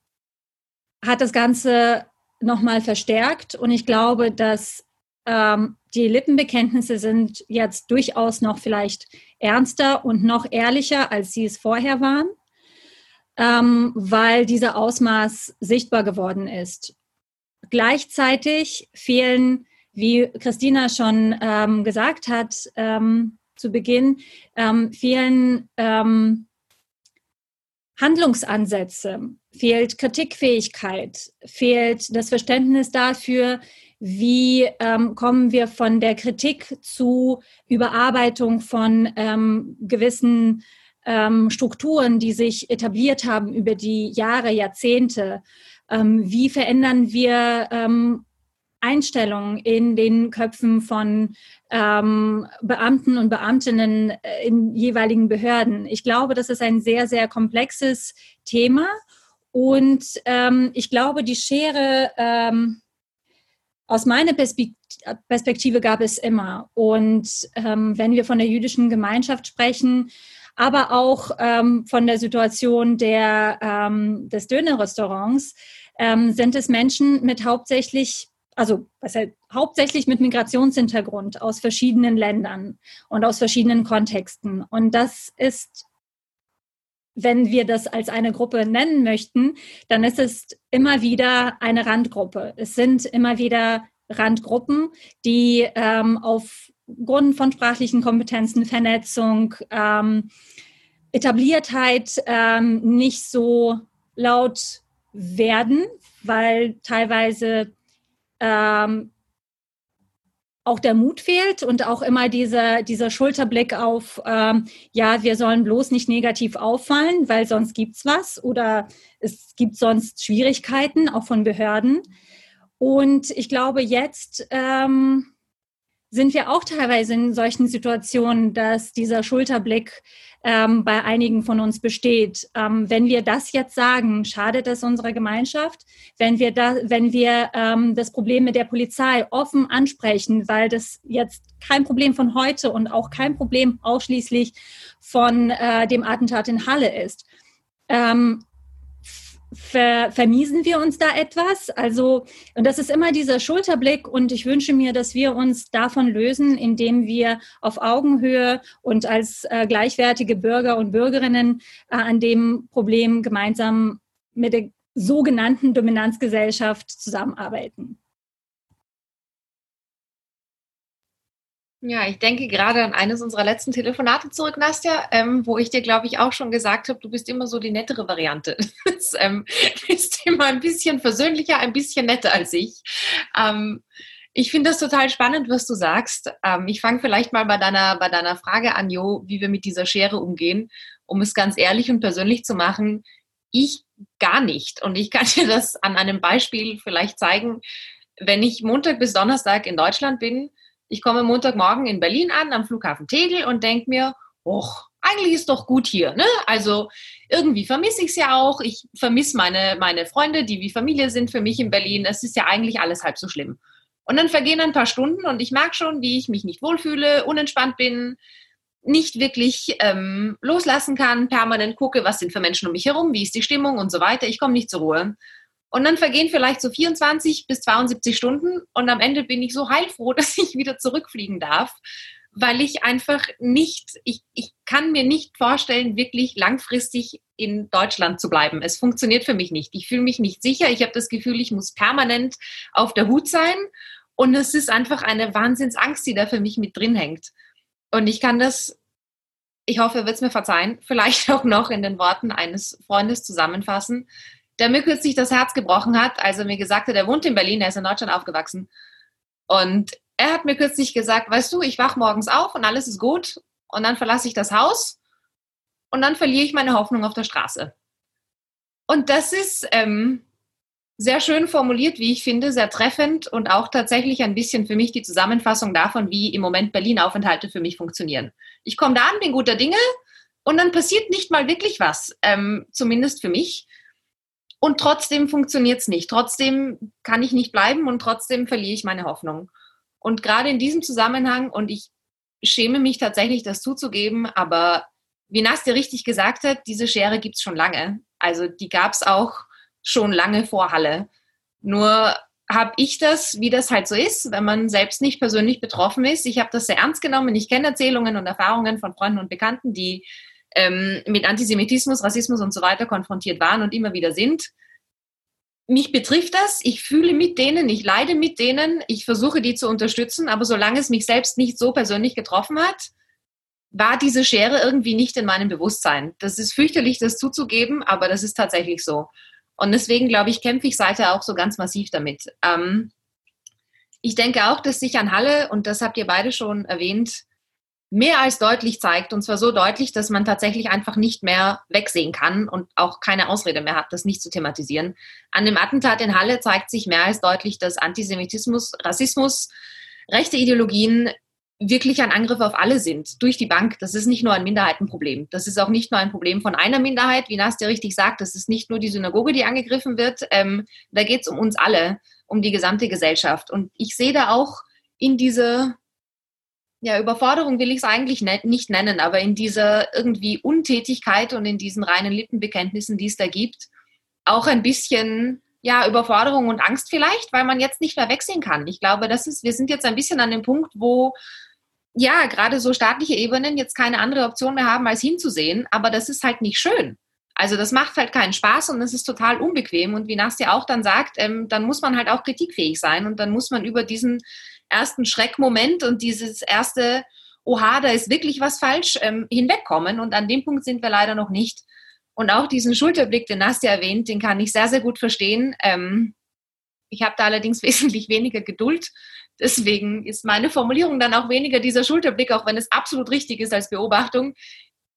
hat das Ganze nochmal verstärkt. Und ich glaube, dass ähm, die Lippenbekenntnisse sind jetzt durchaus noch vielleicht ernster und noch ehrlicher, als sie es vorher waren, ähm, weil dieser Ausmaß sichtbar geworden ist. Gleichzeitig fehlen, wie Christina schon ähm, gesagt hat ähm, zu Beginn, ähm, fehlen ähm, Handlungsansätze, fehlt Kritikfähigkeit, fehlt das Verständnis dafür, wie ähm, kommen wir von der Kritik zu Überarbeitung von ähm, gewissen ähm, Strukturen, die sich etabliert haben über die Jahre, Jahrzehnte. Ähm, wie verändern wir ähm, Einstellungen in den Köpfen von ähm, Beamten und Beamtinnen äh, in jeweiligen Behörden. Ich glaube, das ist ein sehr, sehr komplexes Thema. Und ähm, ich glaube, die Schere ähm, aus meiner Perspektive gab es immer. Und ähm, wenn wir von der jüdischen Gemeinschaft sprechen, aber auch ähm, von der Situation der, ähm, des Dönerrestaurants ähm, sind es Menschen mit hauptsächlich also was heißt, hauptsächlich mit Migrationshintergrund aus verschiedenen Ländern und aus verschiedenen Kontexten. Und das ist, wenn wir das als eine Gruppe nennen möchten, dann ist es immer wieder eine Randgruppe. Es sind immer wieder Randgruppen, die ähm, auf Grund von sprachlichen Kompetenzen, Vernetzung, ähm, Etabliertheit ähm, nicht so laut werden, weil teilweise ähm, auch der Mut fehlt und auch immer dieser, dieser Schulterblick auf, ähm, ja, wir sollen bloß nicht negativ auffallen, weil sonst gibt's was oder es gibt sonst Schwierigkeiten, auch von Behörden. Und ich glaube, jetzt ähm, sind wir auch teilweise in solchen Situationen, dass dieser Schulterblick ähm, bei einigen von uns besteht. Ähm, wenn wir das jetzt sagen, schadet es unserer Gemeinschaft? Wenn wir, da, wenn wir ähm, das Problem mit der Polizei offen ansprechen, weil das jetzt kein Problem von heute und auch kein Problem ausschließlich von äh, dem Attentat in Halle ist. Ähm, ver, vermiesen wir uns da etwas? Also, und das ist immer dieser Schulterblick und ich wünsche mir, dass wir uns davon lösen, indem wir auf Augenhöhe und als äh, gleichwertige Bürger und Bürgerinnen äh, an dem Problem gemeinsam mit der sogenannten Dominanzgesellschaft zusammenarbeiten. Ja, ich denke gerade an eines unserer letzten Telefonate zurück, Nastja, ähm, wo ich dir, glaube ich, auch schon gesagt habe, du bist immer so die nettere Variante. Du ähm, bist immer ein bisschen versöhnlicher, ein bisschen netter als ich. Ähm, ich finde das total spannend, was du sagst. Ähm, ich fange vielleicht mal bei deiner, bei deiner Frage an, Jo, wie wir mit dieser Schere umgehen, um es ganz ehrlich und persönlich zu machen. Ich gar nicht. Und ich kann dir das an einem Beispiel vielleicht zeigen. Wenn ich Montag bis Donnerstag in Deutschland bin, ich komme Montagmorgen in Berlin an, am Flughafen Tegel und denke mir, och, eigentlich ist doch gut hier. Ne? Also irgendwie vermisse ich es ja auch. Ich vermisse meine, meine Freunde, die wie Familie sind für mich in Berlin. Es ist ja eigentlich alles halb so schlimm. Und dann vergehen ein paar Stunden und ich merke schon, wie ich mich nicht wohlfühle, unentspannt bin, nicht wirklich ähm, loslassen kann, permanent gucke, was sind für Menschen um mich herum, wie ist die Stimmung und so weiter. Ich komme nicht zur Ruhe. Und dann vergehen vielleicht so 24 bis 72 Stunden und am Ende bin ich so heilfroh, dass ich wieder zurückfliegen darf, weil ich einfach nicht, ich, ich kann mir nicht vorstellen, wirklich langfristig in Deutschland zu bleiben. Es funktioniert für mich nicht. Ich fühle mich nicht sicher. Ich habe das Gefühl, ich muss permanent auf der Hut sein. Und es ist einfach eine Wahnsinnsangst, die da für mich mit drin hängt. Und ich kann das, ich hoffe, er wird es mir verzeihen, vielleicht auch noch in den Worten eines Freundes zusammenfassen, der mir kürzlich das Herz gebrochen hat, als er mir gesagt hat, er wohnt in Berlin, er ist in Deutschland aufgewachsen. Und er hat mir kürzlich gesagt, weißt du, ich wach morgens auf und alles ist gut und dann verlasse ich das Haus und dann verliere ich meine Hoffnung auf der Straße. Und das ist ähm, sehr schön formuliert, wie ich finde, sehr treffend und auch tatsächlich ein bisschen für mich die Zusammenfassung davon, wie im Moment Berlin-Aufenthalte für mich funktionieren. Ich komme da an, bin guter Dinge und dann passiert nicht mal wirklich was, ähm, zumindest für mich. Und trotzdem funktioniert es nicht. Trotzdem kann ich nicht bleiben und trotzdem verliere ich meine Hoffnung. Und gerade in diesem Zusammenhang, und ich schäme mich tatsächlich, das zuzugeben, aber wie Nastja richtig gesagt hat, diese Schere gibt es schon lange. Also die gab es auch schon lange vor Halle. Nur habe ich das, wie das halt so ist, wenn man selbst nicht persönlich betroffen ist. Ich habe das sehr ernst genommen. Ich kenne Erzählungen und Erfahrungen von Freunden und Bekannten, die ähm, mit Antisemitismus, Rassismus und so weiter konfrontiert waren und immer wieder sind. Mich betrifft das, ich fühle mit denen, ich leide mit denen, ich versuche die zu unterstützen, aber solange es mich selbst nicht so persönlich getroffen hat, war diese Schere irgendwie nicht in meinem Bewusstsein. Das ist fürchterlich, das zuzugeben, aber das ist tatsächlich so. Und deswegen, glaube ich, kämpfe ich seither auch so ganz massiv damit. Ähm, ich denke auch, dass sich an Halle, und das habt ihr beide schon erwähnt, mehr als deutlich zeigt. Und zwar so deutlich, dass man tatsächlich einfach nicht mehr wegsehen kann und auch keine Ausrede mehr hat, das nicht zu thematisieren. An dem Attentat in Halle zeigt sich mehr als deutlich, dass Antisemitismus, Rassismus, rechte Ideologien wirklich ein Angriff auf alle sind, durch die Bank. Das ist nicht nur ein Minderheitenproblem. Das ist auch nicht nur ein Problem von einer Minderheit, wie Nastja richtig sagt. Das ist nicht nur die Synagoge, die angegriffen wird. Ähm, da geht es um uns alle, um die gesamte Gesellschaft. Und ich sehe da auch in dieser, ja, Überforderung will ich es eigentlich ne nicht nennen, aber in dieser irgendwie Untätigkeit und in diesen reinen Lippenbekenntnissen, die es da gibt, auch ein bisschen ja, Überforderung und Angst vielleicht, weil man jetzt nicht mehr wegsehen kann. Ich glaube, das ist, wir sind jetzt ein bisschen an dem Punkt, wo ja, gerade so staatliche Ebenen jetzt keine andere Option mehr haben, als hinzusehen, aber das ist halt nicht schön. Also das macht halt keinen Spaß und es ist total unbequem. Und wie Nastja auch dann sagt, ähm, dann muss man halt auch kritikfähig sein und dann muss man über diesen ersten Schreckmoment und dieses erste, oha, da ist wirklich was falsch, ähm, hinwegkommen. Und an dem Punkt sind wir leider noch nicht. Und auch diesen Schulterblick, den Nastja erwähnt, den kann ich sehr, sehr gut verstehen. Ähm, ich habe da allerdings wesentlich weniger Geduld. Deswegen ist meine Formulierung dann auch weniger dieser Schulterblick, auch wenn es absolut richtig ist als Beobachtung.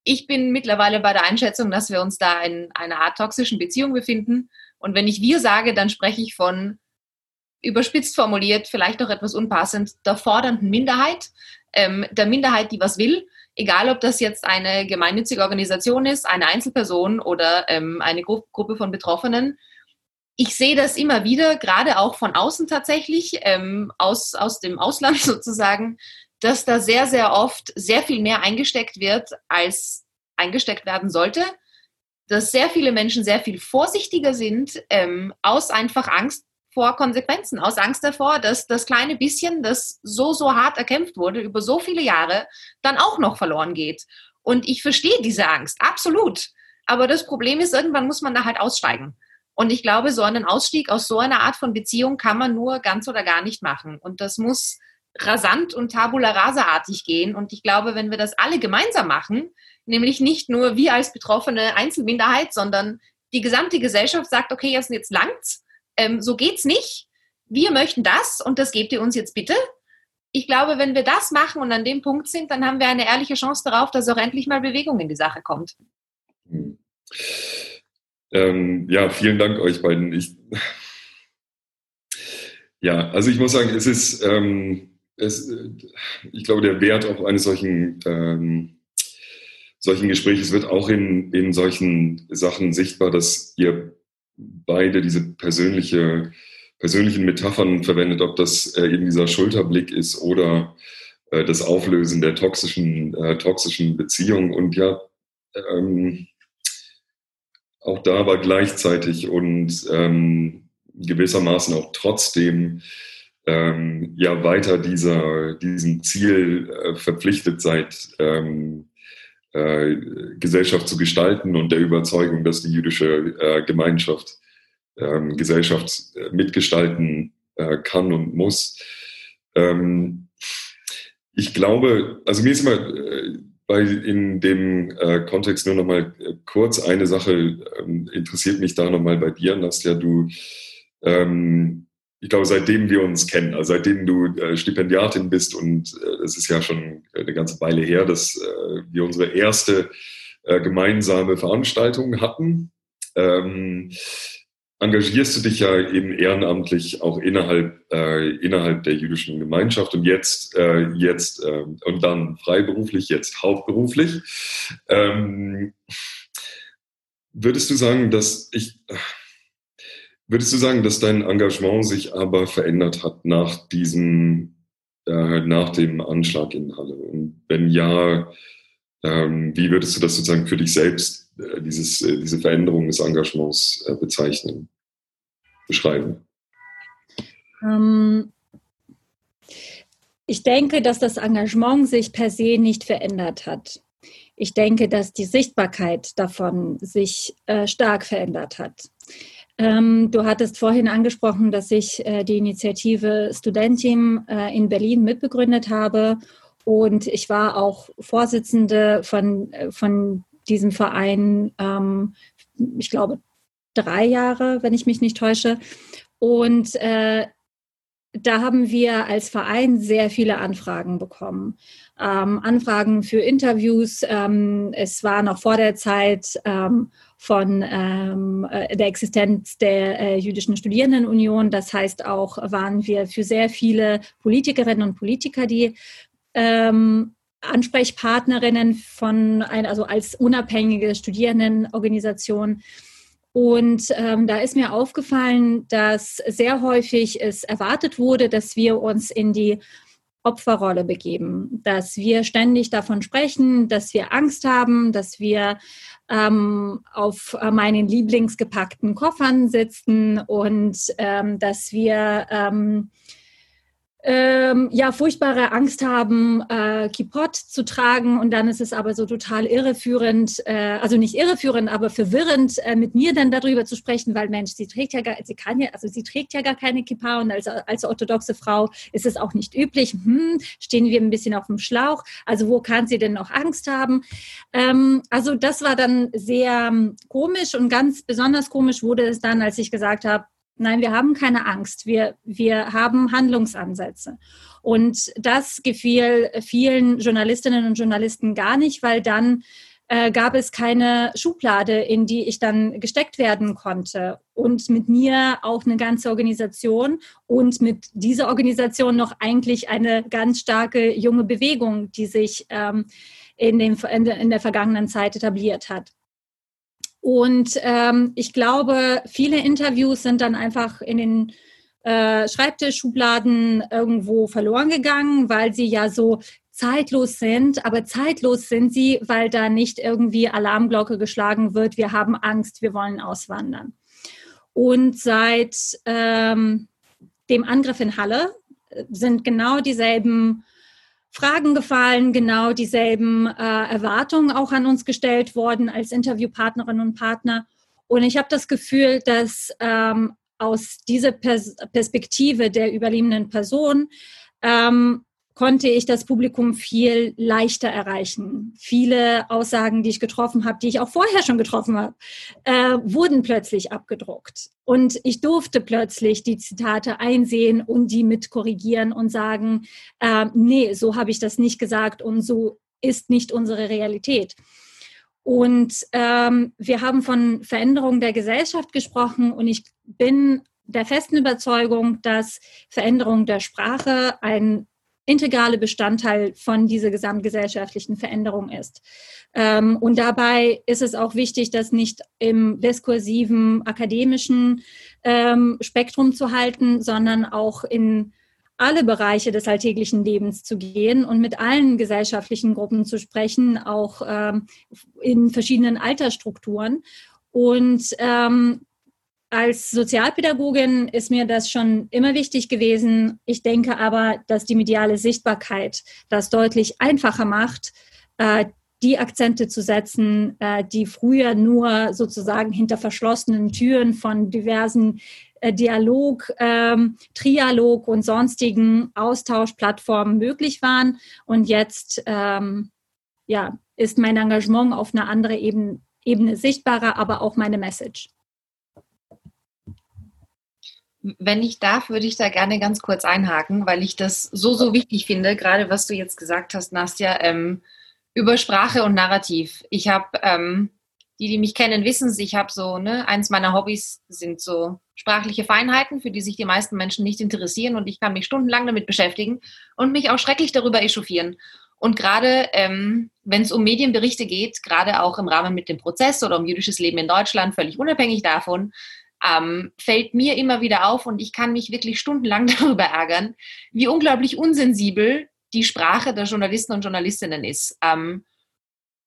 Ich bin mittlerweile bei der Einschätzung, dass wir uns da in einer Art toxischen Beziehung befinden. Und wenn ich wir sage, dann spreche ich von überspitzt formuliert, vielleicht auch etwas unpassend, der fordernden Minderheit, ähm, der Minderheit, die was will, egal ob das jetzt eine gemeinnützige Organisation ist, eine Einzelperson oder ähm, eine Gru Gruppe von Betroffenen. Ich sehe das immer wieder, gerade auch von außen tatsächlich, ähm, aus, aus dem Ausland sozusagen, dass da sehr, sehr oft sehr viel mehr eingesteckt wird, als eingesteckt werden sollte. Dass sehr viele Menschen sehr viel vorsichtiger sind, ähm, aus einfach Angst vor Konsequenzen, aus Angst davor, dass das kleine bisschen, das so, so hart erkämpft wurde, über so viele Jahre, dann auch noch verloren geht. Und ich verstehe diese Angst, absolut. Aber das Problem ist, irgendwann muss man da halt aussteigen. Und ich glaube, so einen Ausstieg aus so einer Art von Beziehung kann man nur ganz oder gar nicht machen. Und das muss rasant und tabula rasa-artig gehen. Und ich glaube, wenn wir das alle gemeinsam machen, nämlich nicht nur wir als betroffene Einzelminderheit, sondern die gesamte Gesellschaft sagt, okay, jetzt, jetzt langt's, ähm, so geht's nicht. Wir möchten das und das gebt ihr uns jetzt bitte. Ich glaube, wenn wir das machen und an dem Punkt sind, dann haben wir eine ehrliche Chance darauf, dass auch endlich mal Bewegung in die Sache kommt. Hm. Ähm, ja, vielen Dank euch beiden. Ich, ja, also ich muss sagen, es ist, ähm, es, ich glaube, der Wert auch eines solchen ähm, solchen Gesprächen. Es wird auch in, in solchen Sachen sichtbar, dass ihr beide diese persönliche, persönlichen Metaphern verwendet, ob das äh, eben dieser Schulterblick ist oder äh, das Auflösen der toxischen, äh, toxischen Beziehung. Und ja, ähm, auch da war gleichzeitig und ähm, gewissermaßen auch trotzdem ähm, ja weiter dieser, diesem Ziel äh, verpflichtet seid, ähm, äh, Gesellschaft zu gestalten und der Überzeugung, dass die jüdische äh, Gemeinschaft ähm, Gesellschaft äh, mitgestalten äh, kann und muss. Ähm, ich glaube, also mir ist immer äh, bei, in dem äh, Kontext nur noch mal kurz eine Sache ähm, interessiert mich da noch mal bei dir, Nastja. Du, ähm, ich glaube, seitdem wir uns kennen, also seitdem du äh, Stipendiatin bist und äh, es ist ja schon eine ganze Weile her, dass äh, wir unsere erste äh, gemeinsame Veranstaltung hatten. Ähm, engagierst du dich ja eben ehrenamtlich auch innerhalb, äh, innerhalb der jüdischen Gemeinschaft und jetzt, äh, jetzt äh, und dann freiberuflich, jetzt hauptberuflich. Ähm, würdest du sagen, dass ich, würdest du sagen, dass dein Engagement sich aber verändert hat nach diesem, äh, nach dem Anschlag in Halle? Und wenn ja, ähm, wie würdest du das sozusagen für dich selbst äh, dieses, äh, diese Veränderung des Engagements äh, bezeichnen, beschreiben? Ähm, ich denke, dass das Engagement sich per se nicht verändert hat. Ich denke, dass die Sichtbarkeit davon sich äh, stark verändert hat. Ähm, du hattest vorhin angesprochen, dass ich äh, die Initiative Studentin äh, in Berlin mitbegründet habe und ich war auch Vorsitzende von, von diesem Verein, ähm, ich glaube, drei Jahre, wenn ich mich nicht täusche. Und äh, da haben wir als Verein sehr viele Anfragen bekommen. Ähm, Anfragen für Interviews. Ähm, es war noch vor der Zeit ähm, von ähm, äh, der Existenz der äh, Jüdischen Studierendenunion. Das heißt auch, waren wir für sehr viele Politikerinnen und Politiker, die ähm, Ansprechpartnerinnen von ein, also als unabhängige Studierendenorganisation. Und ähm, da ist mir aufgefallen, dass sehr häufig es erwartet wurde, dass wir uns in die Opferrolle begeben, dass wir ständig davon sprechen, dass wir Angst haben, dass wir ähm, auf meinen Lieblingsgepackten Koffern sitzen und ähm, dass wir ähm, ähm, ja furchtbare Angst haben, äh, Kipot zu tragen und dann ist es aber so total irreführend, äh, also nicht irreführend, aber verwirrend, äh, mit mir dann darüber zu sprechen, weil Mensch, sie trägt ja gar, sie kann ja, also sie trägt ja gar keine Kippa und als, als orthodoxe Frau ist es auch nicht üblich. Hm, stehen wir ein bisschen auf dem Schlauch. Also wo kann sie denn noch Angst haben? Ähm, also das war dann sehr ähm, komisch und ganz besonders komisch wurde es dann, als ich gesagt habe, Nein, wir haben keine Angst. Wir, wir haben Handlungsansätze. Und das gefiel vielen Journalistinnen und Journalisten gar nicht, weil dann äh, gab es keine Schublade, in die ich dann gesteckt werden konnte. Und mit mir auch eine ganze Organisation und mit dieser Organisation noch eigentlich eine ganz starke junge Bewegung, die sich ähm, in, dem, in der vergangenen Zeit etabliert hat. Und ähm, ich glaube, viele Interviews sind dann einfach in den äh, Schreibtischschubladen irgendwo verloren gegangen, weil sie ja so zeitlos sind. Aber zeitlos sind sie, weil da nicht irgendwie Alarmglocke geschlagen wird. Wir haben Angst, wir wollen auswandern. Und seit ähm, dem Angriff in Halle äh, sind genau dieselben Fragen gefallen, genau dieselben äh, Erwartungen auch an uns gestellt worden als Interviewpartnerinnen und Partner. Und ich habe das Gefühl, dass ähm, aus dieser Pers Perspektive der überlebenden Person ähm, konnte ich das Publikum viel leichter erreichen. Viele Aussagen, die ich getroffen habe, die ich auch vorher schon getroffen habe, äh, wurden plötzlich abgedruckt. Und ich durfte plötzlich die Zitate einsehen und die mit korrigieren und sagen, äh, nee, so habe ich das nicht gesagt und so ist nicht unsere Realität. Und ähm, wir haben von Veränderung der Gesellschaft gesprochen und ich bin der festen Überzeugung, dass Veränderung der Sprache ein integrale Bestandteil von dieser gesamtgesellschaftlichen Veränderung ist. Ähm, und dabei ist es auch wichtig, das nicht im diskursiven akademischen ähm, Spektrum zu halten, sondern auch in alle Bereiche des alltäglichen Lebens zu gehen und mit allen gesellschaftlichen Gruppen zu sprechen, auch ähm, in verschiedenen Altersstrukturen. Und ähm, als Sozialpädagogin ist mir das schon immer wichtig gewesen. Ich denke aber, dass die mediale Sichtbarkeit das deutlich einfacher macht, äh, die Akzente zu setzen, äh, die früher nur sozusagen hinter verschlossenen Türen von diversen äh, Dialog, ähm, Trialog und sonstigen Austauschplattformen möglich waren. Und jetzt ähm, ja, ist mein Engagement auf einer anderen Ebene, Ebene sichtbarer, aber auch meine Message. Wenn ich darf, würde ich da gerne ganz kurz einhaken, weil ich das so, so wichtig finde, gerade was du jetzt gesagt hast, Nastja, ähm, über Sprache und Narrativ. Ich habe, ähm, die, die mich kennen, wissen es, ich habe so, ne, eins meiner Hobbys sind so sprachliche Feinheiten, für die sich die meisten Menschen nicht interessieren und ich kann mich stundenlang damit beschäftigen und mich auch schrecklich darüber echauffieren. Und gerade ähm, wenn es um Medienberichte geht, gerade auch im Rahmen mit dem Prozess oder um jüdisches Leben in Deutschland, völlig unabhängig davon, ähm, fällt mir immer wieder auf und ich kann mich wirklich stundenlang darüber ärgern, wie unglaublich unsensibel die Sprache der Journalisten und Journalistinnen ist. Ähm,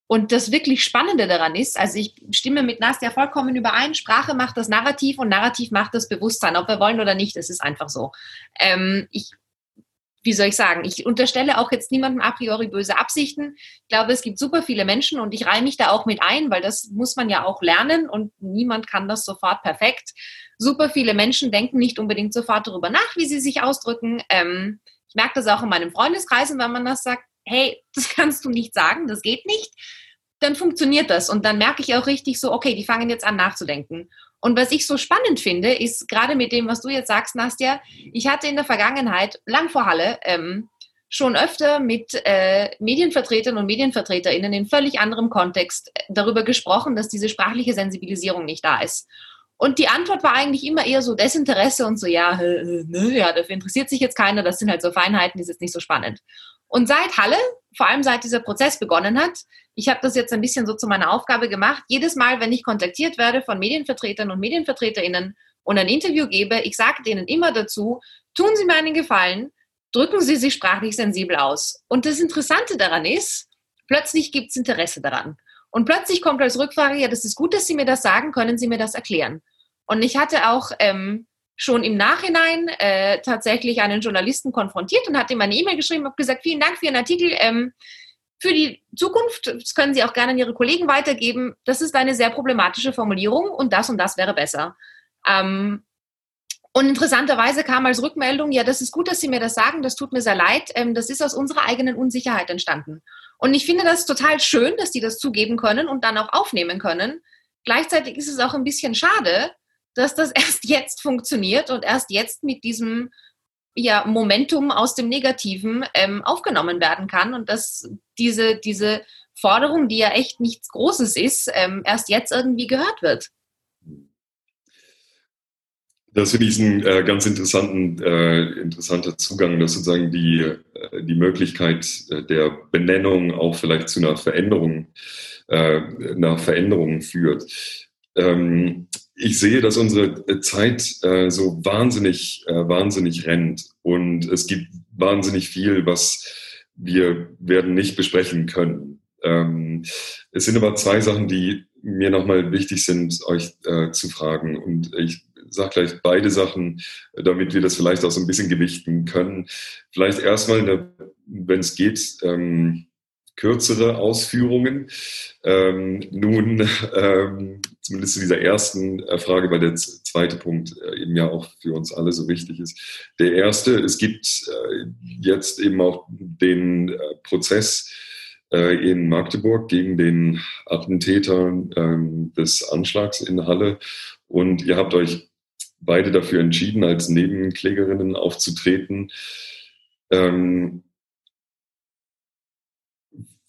und das wirklich Spannende daran ist, also ich stimme mit Nastja vollkommen überein, Sprache macht das Narrativ und Narrativ macht das Bewusstsein, ob wir wollen oder nicht, es ist einfach so. Ähm, ich, wie soll ich sagen, ich unterstelle auch jetzt niemandem a priori böse Absichten. Ich glaube, es gibt super viele Menschen und ich reihe mich da auch mit ein, weil das muss man ja auch lernen und niemand kann das sofort perfekt. Super viele Menschen denken nicht unbedingt sofort darüber nach, wie sie sich ausdrücken. Ähm, ich merke das auch in meinem Freundeskreis und wenn man das sagt, hey, das kannst du nicht sagen, das geht nicht, dann funktioniert das. Und dann merke ich auch richtig so, okay, die fangen jetzt an nachzudenken. Und was ich so spannend finde, ist gerade mit dem, was du jetzt sagst, Nastja, ich hatte in der Vergangenheit, lang vor Halle, ähm, schon öfter mit äh, Medienvertretern und Medienvertreterinnen in völlig anderem Kontext äh, darüber gesprochen, dass diese sprachliche Sensibilisierung nicht da ist. Und die Antwort war eigentlich immer eher so Desinteresse und so, ja, ne, ja, dafür interessiert sich jetzt keiner, das sind halt so Feinheiten, ist jetzt nicht so spannend. Und seit Halle, vor allem seit dieser Prozess begonnen hat, ich habe das jetzt ein bisschen so zu meiner Aufgabe gemacht, jedes Mal, wenn ich kontaktiert werde von Medienvertretern und Medienvertreterinnen und ein Interview gebe, ich sage denen immer dazu, tun Sie mir einen Gefallen, drücken Sie sich sprachlich sensibel aus. Und das Interessante daran ist, plötzlich gibt es Interesse daran. Und plötzlich kommt als Rückfrage, ja, das ist gut, dass Sie mir das sagen, können Sie mir das erklären? Und ich hatte auch ähm, schon im Nachhinein äh, tatsächlich einen Journalisten konfrontiert und hat ihm eine E-Mail geschrieben und gesagt, vielen Dank für Ihren Artikel. Ähm, für die Zukunft, das können Sie auch gerne an Ihre Kollegen weitergeben, das ist eine sehr problematische Formulierung und das und das wäre besser. Ähm, und interessanterweise kam als Rückmeldung, ja, das ist gut, dass Sie mir das sagen, das tut mir sehr leid, ähm, das ist aus unserer eigenen Unsicherheit entstanden. Und ich finde das total schön, dass die das zugeben können und dann auch aufnehmen können. Gleichzeitig ist es auch ein bisschen schade, dass das erst jetzt funktioniert und erst jetzt mit diesem ja, Momentum aus dem Negativen ähm, aufgenommen werden kann und dass diese, diese Forderung, die ja echt nichts Großes ist, ähm, erst jetzt irgendwie gehört wird. Das finde ich ein äh, ganz interessanten, äh, interessanter Zugang, dass sozusagen die, äh, die Möglichkeit äh, der Benennung auch vielleicht zu einer Veränderung, äh, nach Veränderungen führt. Ähm, ich sehe, dass unsere äh, Zeit äh, so wahnsinnig, äh, wahnsinnig rennt und es gibt wahnsinnig viel, was wir werden nicht besprechen können. Ähm, es sind aber zwei Sachen, die mir nochmal wichtig sind, euch äh, zu fragen. Und ich sage gleich beide Sachen, damit wir das vielleicht auch so ein bisschen gewichten können. Vielleicht erstmal, wenn es geht, ähm, kürzere Ausführungen. Ähm, nun, ähm, zumindest zu dieser ersten äh, Frage, weil der zweite Punkt äh, eben ja auch für uns alle so wichtig ist. Der erste, es gibt äh, jetzt eben auch den äh, Prozess äh, in Magdeburg gegen den Attentäter ähm, des Anschlags in Halle und ihr habt euch beide dafür entschieden, als Nebenklägerinnen aufzutreten. Ähm,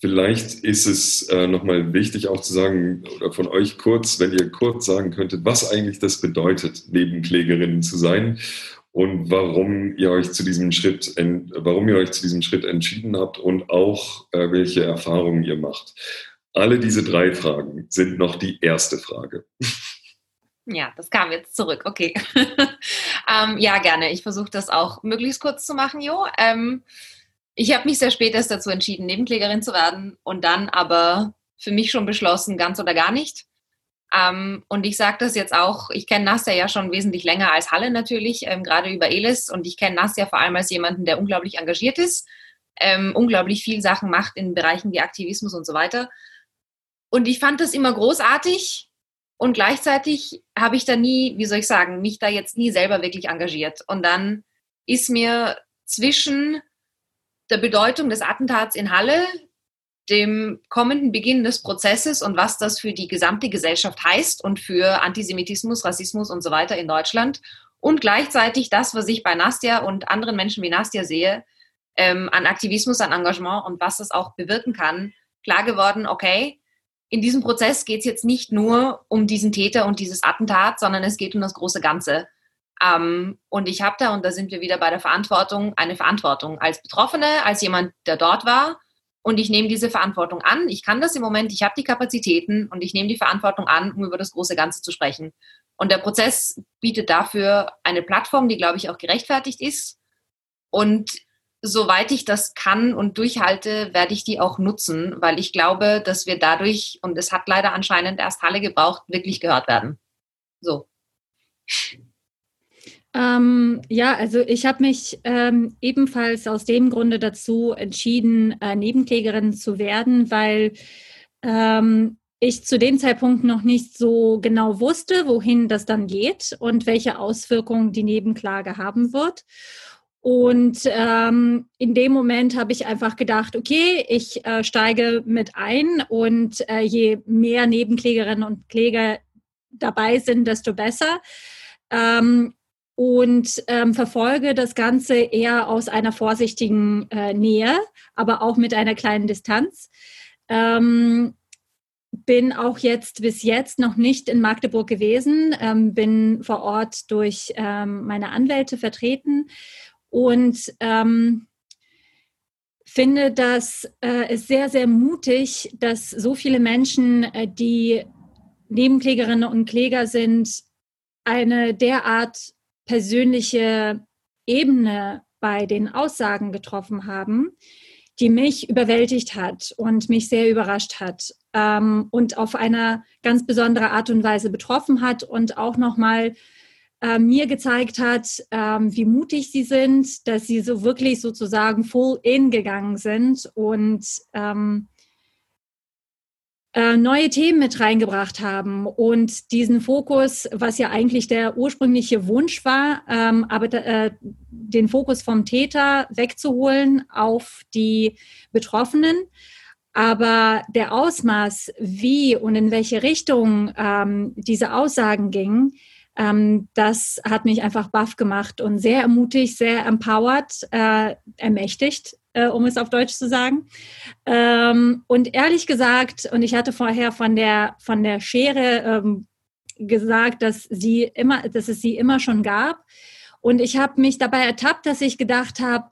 Vielleicht ist es äh, nochmal wichtig auch zu sagen, oder von euch kurz, wenn ihr kurz sagen könntet, was eigentlich das bedeutet, Nebenklägerinnen zu sein und warum ihr euch zu diesem Schritt, warum ihr euch zu diesem Schritt entschieden habt und auch äh, welche Erfahrungen ihr macht. Alle diese drei Fragen sind noch die erste Frage. Ja, das kam jetzt zurück. Okay. ähm, ja, gerne. Ich versuche das auch möglichst kurz zu machen, Jo. Ähm, ich habe mich sehr spät erst dazu entschieden, Nebenklägerin zu werden und dann aber für mich schon beschlossen, ganz oder gar nicht. Ähm, und ich sage das jetzt auch, ich kenne Nastja ja schon wesentlich länger als Halle natürlich, ähm, gerade über Elis. Und ich kenne Nastja vor allem als jemanden, der unglaublich engagiert ist, ähm, unglaublich viel Sachen macht in Bereichen wie Aktivismus und so weiter. Und ich fand das immer großartig. Und gleichzeitig habe ich da nie, wie soll ich sagen, mich da jetzt nie selber wirklich engagiert. Und dann ist mir zwischen der Bedeutung des Attentats in Halle, dem kommenden Beginn des Prozesses und was das für die gesamte Gesellschaft heißt und für Antisemitismus, Rassismus und so weiter in Deutschland. Und gleichzeitig das, was ich bei Nastja und anderen Menschen wie Nastja sehe, ähm, an Aktivismus, an Engagement und was das auch bewirken kann, klar geworden, okay, in diesem Prozess geht es jetzt nicht nur um diesen Täter und dieses Attentat, sondern es geht um das große Ganze. Ähm, und ich habe da, und da sind wir wieder bei der Verantwortung, eine Verantwortung als Betroffene, als jemand, der dort war und ich nehme diese Verantwortung an. Ich kann das im Moment, ich habe die Kapazitäten und ich nehme die Verantwortung an, um über das große Ganze zu sprechen. Und der Prozess bietet dafür eine Plattform, die, glaube ich, auch gerechtfertigt ist. Und soweit ich das kann und durchhalte, werde ich die auch nutzen, weil ich glaube, dass wir dadurch, und es hat leider anscheinend erst Halle gebraucht, wirklich gehört werden. So. Ähm, ja, also ich habe mich ähm, ebenfalls aus dem Grunde dazu entschieden, äh, Nebenklägerin zu werden, weil ähm, ich zu dem Zeitpunkt noch nicht so genau wusste, wohin das dann geht und welche Auswirkungen die Nebenklage haben wird. Und ähm, in dem Moment habe ich einfach gedacht, okay, ich äh, steige mit ein und äh, je mehr Nebenklägerinnen und Kläger dabei sind, desto besser. Ähm, und ähm, verfolge das Ganze eher aus einer vorsichtigen äh, Nähe, aber auch mit einer kleinen Distanz. Ähm, bin auch jetzt bis jetzt noch nicht in Magdeburg gewesen, ähm, bin vor Ort durch ähm, meine Anwälte vertreten und ähm, finde das äh, ist sehr, sehr mutig, dass so viele Menschen, äh, die Nebenklägerinnen und Kläger sind, eine derart persönliche Ebene bei den Aussagen getroffen haben, die mich überwältigt hat und mich sehr überrascht hat ähm, und auf eine ganz besondere Art und Weise betroffen hat und auch nochmal äh, mir gezeigt hat, ähm, wie mutig sie sind, dass sie so wirklich sozusagen full in gegangen sind und ähm, äh, neue Themen mit reingebracht haben und diesen Fokus, was ja eigentlich der ursprüngliche Wunsch war, ähm, aber äh, den Fokus vom Täter wegzuholen auf die Betroffenen. Aber der Ausmaß, wie und in welche Richtung ähm, diese Aussagen gingen, ähm, das hat mich einfach baff gemacht und sehr ermutigt, sehr empowered, äh, ermächtigt äh, um es auf Deutsch zu sagen. Ähm, und ehrlich gesagt, und ich hatte vorher von der, von der Schere ähm, gesagt, dass sie immer, dass es sie immer schon gab. Und ich habe mich dabei ertappt, dass ich gedacht habe,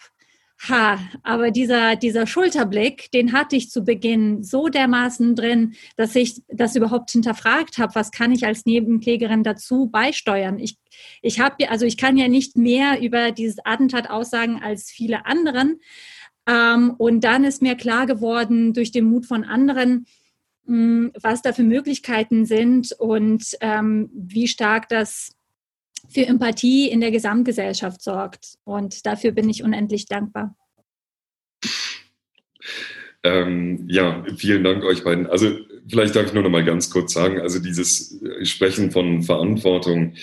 Ha, aber dieser, dieser Schulterblick, den hatte ich zu Beginn so dermaßen drin, dass ich das überhaupt hinterfragt habe, was kann ich als Nebenklägerin dazu beisteuern. Ich, ich habe, also ich kann ja nicht mehr über dieses Attentat aussagen als viele anderen, ähm, und dann ist mir klar geworden durch den Mut von anderen, mh, hm, was da für Möglichkeiten sind und ähm, wie stark das für Empathie in der Gesamtgesellschaft sorgt. Und dafür bin ich unendlich dankbar. Ähm, ja, vielen Dank euch beiden. Also vielleicht darf ich nur noch mal ganz kurz sagen, also dieses Sprechen von Verantwortung,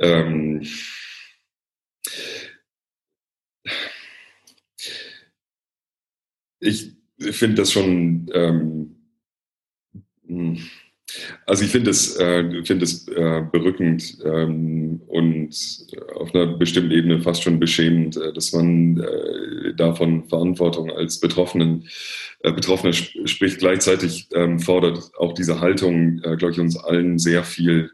ähm, ich finde das schon, ähm, hm, also ich finde es äh, find äh, berückend ähm, und auf einer bestimmten Ebene fast schon beschämend, äh, dass man äh, davon Verantwortung als Betroffenen, äh, Betroffener sp spricht. Gleichzeitig ähm, fordert auch diese Haltung, äh, glaube ich, uns allen sehr viel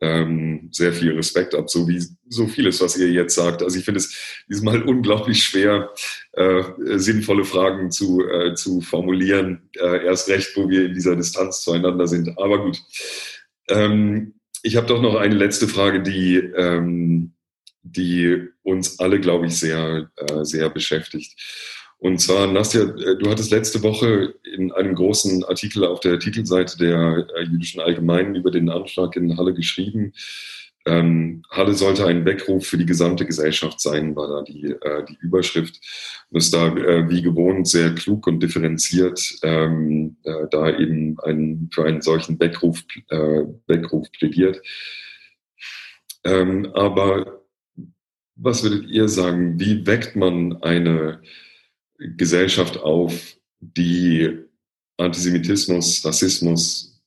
ähm, sehr viel Respekt ab, so wie so vieles, was ihr jetzt sagt. Also ich finde es diesmal unglaublich schwer, äh, sinnvolle Fragen zu, äh, zu formulieren, äh, erst recht, wo wir in dieser Distanz zueinander sind. Aber gut. Ähm, ich habe doch noch eine letzte Frage, die, ähm, die uns alle, glaube ich, sehr, äh, sehr beschäftigt. Und zwar, Nastja, äh, du hattest letzte Woche in einem großen Artikel auf der Titelseite der äh, Jüdischen Allgemeinen über den Anschlag in Halle geschrieben. Ähm, Halle sollte ein Weckruf für die gesamte Gesellschaft sein, war da die, äh, die Überschrift. Und ist da äh, wie gewohnt sehr klug und differenziert, ähm, äh, da eben ein, für einen solchen Weckruf, äh, Weckruf plädiert. Ähm, aber was würdet ihr sagen, wie weckt man eine Gesellschaft auf, die Antisemitismus, Rassismus,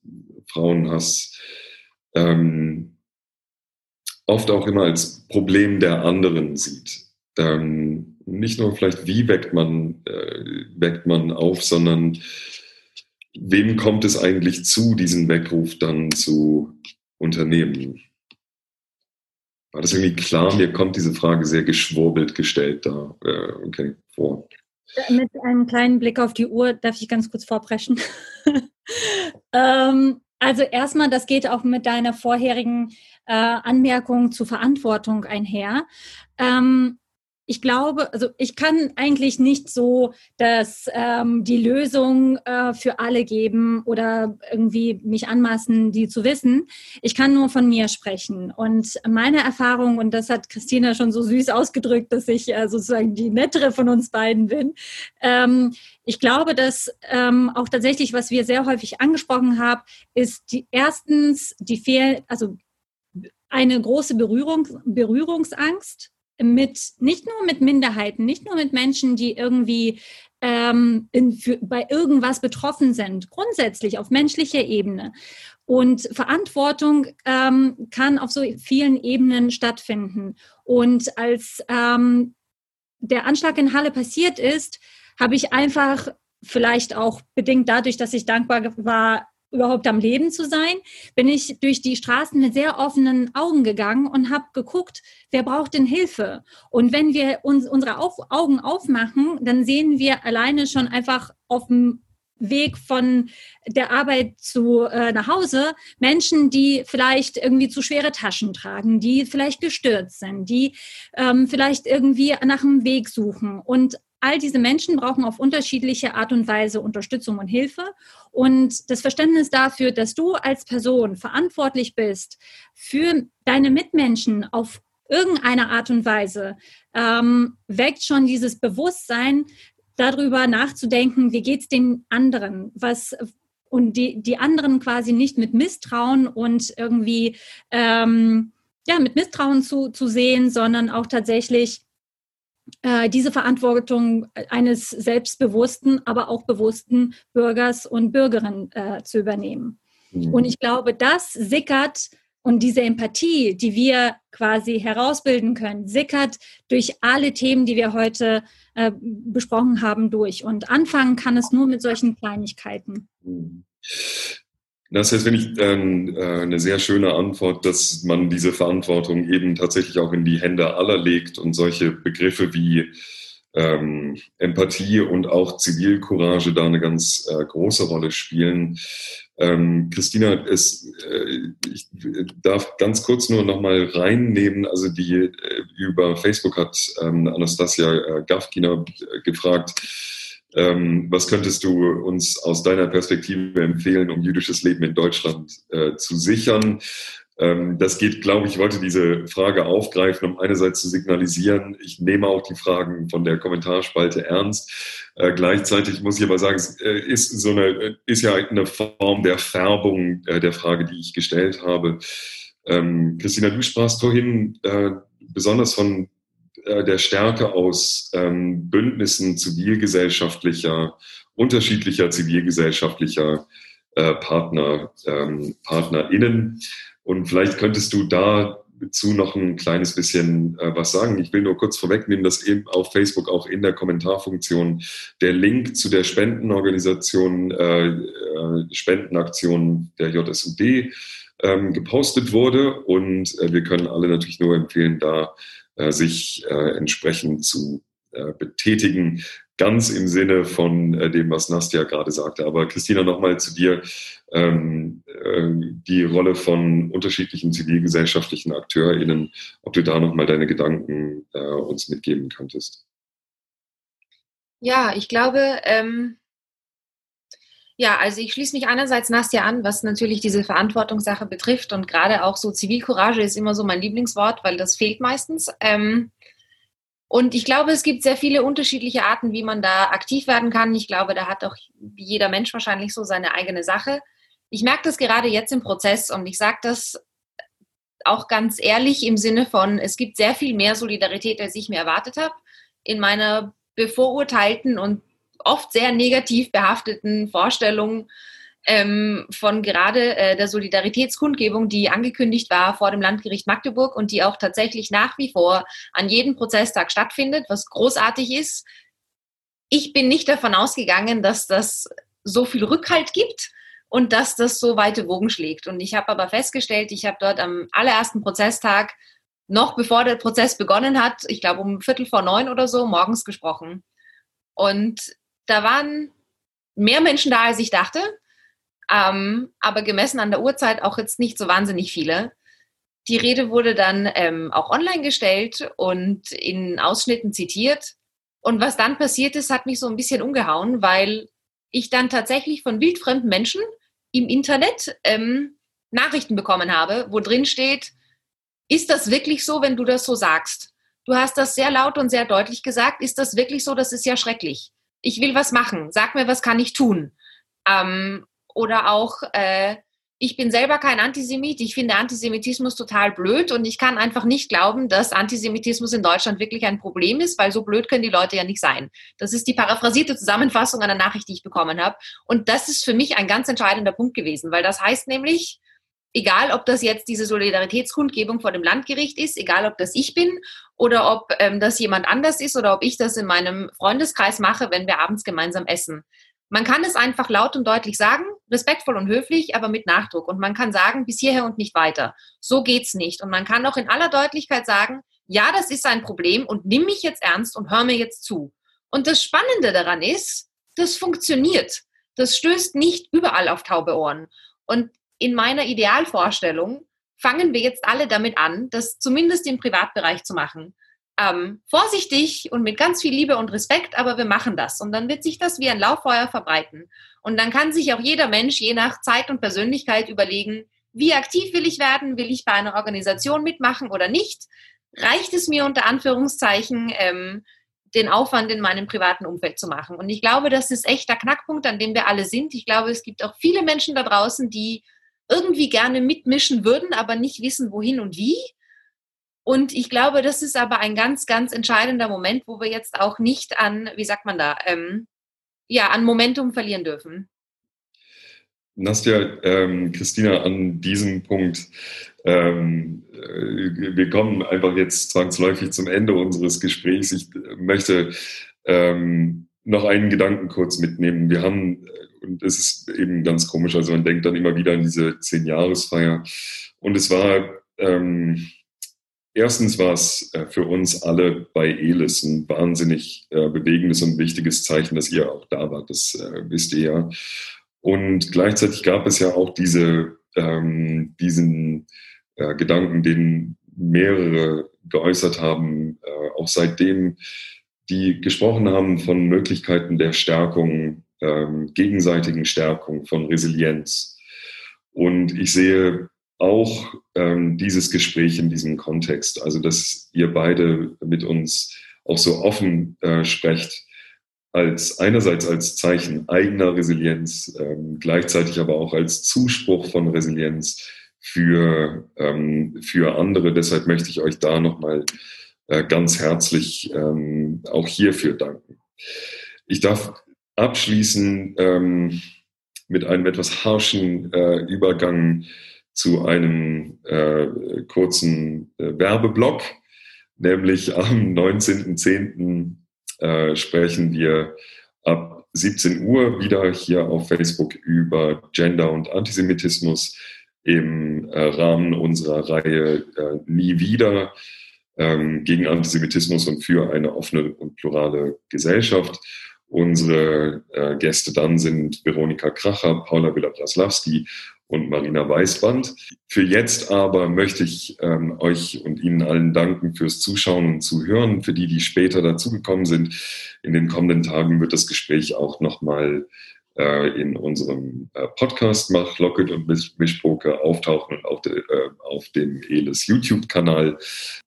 Frauenhass ähm, oft auch immer als Problem der anderen sieht. Ähm, nicht nur vielleicht, wie weckt man, äh, weckt man auf, sondern wem kommt es eigentlich zu, diesen Weckruf dann zu unternehmen? War das irgendwie klar? Mir kommt diese Frage sehr geschwurbelt gestellt da äh, okay, vor. Mit einem kleinen Blick auf die Uhr darf ich ganz kurz vorpreschen. ähm, also erstmal, das geht auch mit deiner vorherigen äh, Anmerkung zur Verantwortung einher. Ähm, ich glaube, also ich kann eigentlich nicht so dass ähm, die Lösung äh, für alle geben oder irgendwie mich anmaßen, die zu wissen. Ich kann nur von mir sprechen. Und meine Erfahrung, und das hat Christina schon so süß ausgedrückt, dass ich äh, sozusagen die nettere von uns beiden bin. Ähm, ich glaube, dass ähm, auch tatsächlich, was wir sehr häufig angesprochen haben, ist die erstens die Fehl, also eine große Berührung, Berührungsangst mit nicht nur mit Minderheiten, nicht nur mit Menschen, die irgendwie ähm, in, für, bei irgendwas betroffen sind, grundsätzlich auf menschlicher Ebene. Und Verantwortung ähm, kann auf so vielen Ebenen stattfinden. Und als ähm, der Anschlag in Halle passiert ist, habe ich einfach vielleicht auch bedingt dadurch, dass ich dankbar war, überhaupt am Leben zu sein, bin ich durch die Straßen mit sehr offenen Augen gegangen und habe geguckt, wer braucht denn Hilfe? Und wenn wir uns unsere auf, Augen aufmachen, dann sehen wir alleine schon einfach auf dem Weg von der Arbeit zu äh, nach Hause Menschen, die vielleicht irgendwie zu schwere Taschen tragen, die vielleicht gestürzt sind, die ähm, vielleicht irgendwie nach einem Weg suchen. Und all diese Menschen brauchen auf unterschiedliche Art und Weise Unterstützung und Hilfe. Und das Verständnis dafür, dass du als Person verantwortlich bist für deine Mitmenschen auf irgendeine Art und Weise, ähm, weckt schon dieses Bewusstsein, darüber nachzudenken, wie geht es den anderen, was und die, die anderen quasi nicht mit Misstrauen und irgendwie ähm, ja mit Misstrauen zu, zu sehen, sondern auch tatsächlich diese Verantwortung eines selbstbewussten, aber auch bewussten Bürgers und Bürgerinnen äh, zu übernehmen. Mhm. Und ich glaube, das sickert und diese Empathie, die wir quasi herausbilden können, sickert durch alle Themen, die wir heute äh, besprochen haben, durch. Und anfangen kann es nur mit solchen Kleinigkeiten. Mhm. Das heißt, wenn ich äh, eine sehr schöne Antwort, dass man diese Verantwortung eben tatsächlich auch in die Hände aller legt und solche Begriffe wie ähm, Empathie und auch Zivilcourage da eine ganz äh, große Rolle spielen. Ähm, Christina, es, äh, ich darf ganz kurz nur noch mal reinnehmen. Also die äh, über Facebook hat ähm, Anastasia äh, Gafkina äh, gefragt, ähm, was könntest du uns aus deiner Perspektive empfehlen, um jüdisches Leben in Deutschland äh, zu sichern? Ähm, das geht, glaube ich, wollte diese Frage aufgreifen, um einerseits zu signalisieren, ich nehme auch die Fragen von der Kommentarspalte ernst. Äh, gleichzeitig muss ich aber sagen, es äh, ist, so eine, ist ja eine Form der Färbung äh, der Frage, die ich gestellt habe. Ähm, Christina, du sprachst vorhin äh, besonders von äh, der Stärke aus ähm, Bündnissen zivilgesellschaftlicher, unterschiedlicher zivilgesellschaftlicher äh, Partner, ähm, PartnerInnen. Und vielleicht könntest du dazu noch ein kleines bisschen äh, was sagen. Ich will nur kurz vorwegnehmen, dass eben auf Facebook auch in der Kommentarfunktion der Link zu der Spendenorganisation, äh, äh Spendenaktion der JSUD ähm, gepostet wurde. Und äh, wir können alle natürlich nur empfehlen, da sich äh, entsprechend zu äh, betätigen, ganz im Sinne von äh, dem, was Nastja gerade sagte. Aber Christina, nochmal zu dir. Ähm, äh, die Rolle von unterschiedlichen zivilgesellschaftlichen AkteurInnen, ob du da nochmal deine Gedanken äh, uns mitgeben könntest. Ja, ich glaube, ähm, ja, also ich schließe mich einerseits Nastja an, was natürlich diese Verantwortungssache betrifft und gerade auch so Zivilcourage ist immer so mein Lieblingswort, weil das fehlt meistens. Ähm, und ich glaube, es gibt sehr viele unterschiedliche Arten, wie man da aktiv werden kann. Ich glaube, da hat auch jeder Mensch wahrscheinlich so seine eigene Sache. Ich merke das gerade jetzt im Prozess und ich sage das auch ganz ehrlich im Sinne von, es gibt sehr viel mehr Solidarität, als ich mir erwartet habe. In meiner bevorurteilten und oft sehr negativ behafteten Vorstellungen ähm, von gerade äh, der Solidaritätskundgebung, die angekündigt war vor dem Landgericht Magdeburg und die auch tatsächlich nach wie vor an jedem Prozesstag stattfindet, was großartig ist. Ich bin nicht davon ausgegangen, dass das so viel Rückhalt gibt und dass das so weite Wogen schlägt. Und ich habe aber festgestellt, ich habe dort am allerersten Prozesstag, noch bevor der Prozess begonnen hat, ich glaube um Viertel vor neun oder so, morgens gesprochen. Und da waren mehr Menschen da, als ich dachte. Ähm, aber gemessen an der Uhrzeit auch jetzt nicht so wahnsinnig viele. Die Rede wurde dann ähm, auch online gestellt und in Ausschnitten zitiert. Und was dann passiert ist, hat mich so ein bisschen umgehauen, weil ich dann tatsächlich von wildfremden Menschen im Internet ähm, Nachrichten bekommen habe, wo drin steht, ist das wirklich so, wenn du das so sagst? Du hast das sehr laut und sehr deutlich gesagt. Ist das wirklich so? Das ist ja schrecklich. Ich will was machen. Sag mir, was kann ich tun? Ähm, oder auch, äh, ich bin selber kein Antisemit. Ich finde Antisemitismus total blöd und ich kann einfach nicht glauben, dass Antisemitismus in Deutschland wirklich ein Problem ist, weil so blöd können die Leute ja nicht sein. Das ist die paraphrasierte Zusammenfassung einer Nachricht, die ich bekommen habe. Und das ist für mich ein ganz entscheidender Punkt gewesen, weil das heißt nämlich, egal ob das jetzt diese Solidaritätskundgebung vor dem Landgericht ist, egal ob das ich bin oder ob ähm, das jemand anders ist oder ob ich das in meinem Freundeskreis mache, wenn wir abends gemeinsam essen. Man kann es einfach laut und deutlich sagen, respektvoll und höflich, aber mit Nachdruck. Und man kann sagen, bis hierher und nicht weiter. So geht's nicht. Und man kann auch in aller Deutlichkeit sagen, ja, das ist ein Problem und nimm mich jetzt ernst und hör mir jetzt zu. Und das Spannende daran ist, das funktioniert. Das stößt nicht überall auf taube Ohren. Und in meiner Idealvorstellung fangen wir jetzt alle damit an, das zumindest im Privatbereich zu machen ähm, vorsichtig und mit ganz viel Liebe und Respekt, aber wir machen das. Und dann wird sich das wie ein Lauffeuer verbreiten. Und dann kann sich auch jeder Mensch je nach Zeit und Persönlichkeit überlegen, wie aktiv will ich werden? Will ich bei einer Organisation mitmachen oder nicht? Reicht es mir unter Anführungszeichen, ähm, den Aufwand in meinem privaten Umfeld zu machen? Und ich glaube, das ist echt der Knackpunkt, an dem wir alle sind. Ich glaube, es gibt auch viele Menschen da draußen, die irgendwie gerne mitmischen würden, aber nicht wissen, wohin und wie. Und ich glaube, das ist aber ein ganz, ganz entscheidender Moment, wo wir jetzt auch nicht an, wie sagt man da, ähm, ja, an Momentum verlieren dürfen. Nastja, ähm, Christina, an diesem Punkt, ähm, äh, wir kommen einfach jetzt zwangsläufig zum Ende unseres Gesprächs. Ich möchte ähm, noch einen Gedanken kurz mitnehmen. Wir haben, und es ist eben ganz komisch, also man denkt dann immer wieder an diese Zehn-Jahresfeier. Und es war, ähm, Erstens war es äh, für uns alle bei ELIS ein wahnsinnig äh, bewegendes und wichtiges Zeichen, dass ihr auch da wart. Das äh, wisst ihr ja. Und gleichzeitig gab es ja auch diese, ähm, diesen äh, Gedanken, den mehrere geäußert haben, äh, auch seitdem die gesprochen haben von Möglichkeiten der Stärkung, ähm, gegenseitigen Stärkung, von Resilienz. Und ich sehe auch ähm, dieses Gespräch in diesem Kontext, also dass ihr beide mit uns auch so offen äh, sprecht, als einerseits als Zeichen eigener Resilienz, ähm, gleichzeitig aber auch als Zuspruch von Resilienz für, ähm, für andere. Deshalb möchte ich euch da nochmal äh, ganz herzlich ähm, auch hierfür danken. Ich darf abschließen ähm, mit einem etwas harschen äh, Übergang zu einem äh, kurzen äh, Werbeblock, nämlich am 19.10. Äh, sprechen wir ab 17 Uhr wieder hier auf Facebook über Gender und Antisemitismus. im äh, Rahmen unserer Reihe äh, Nie wieder ähm, gegen Antisemitismus und für eine offene und plurale Gesellschaft. Unsere äh, Gäste dann sind Veronika Kracher, Paula Villa-Braslawski und Marina Weißband. Für jetzt aber möchte ich ähm, euch und Ihnen allen danken fürs Zuschauen und Zuhören. Für die, die später dazugekommen sind, in den kommenden Tagen wird das Gespräch auch nochmal in unserem äh, Podcast Mach Locket und Mischpoker auftauchen und auf, de, äh, auf dem ELIS YouTube-Kanal.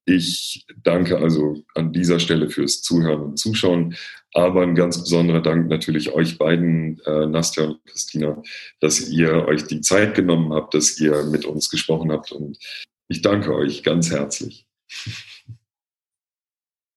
Ich danke also an dieser Stelle fürs Zuhören und Zuschauen. Aber ein ganz besonderer Dank natürlich euch beiden, äh, Nastja und Christina, dass ihr euch die Zeit genommen habt, dass ihr mit uns gesprochen habt. Und ich danke euch ganz herzlich.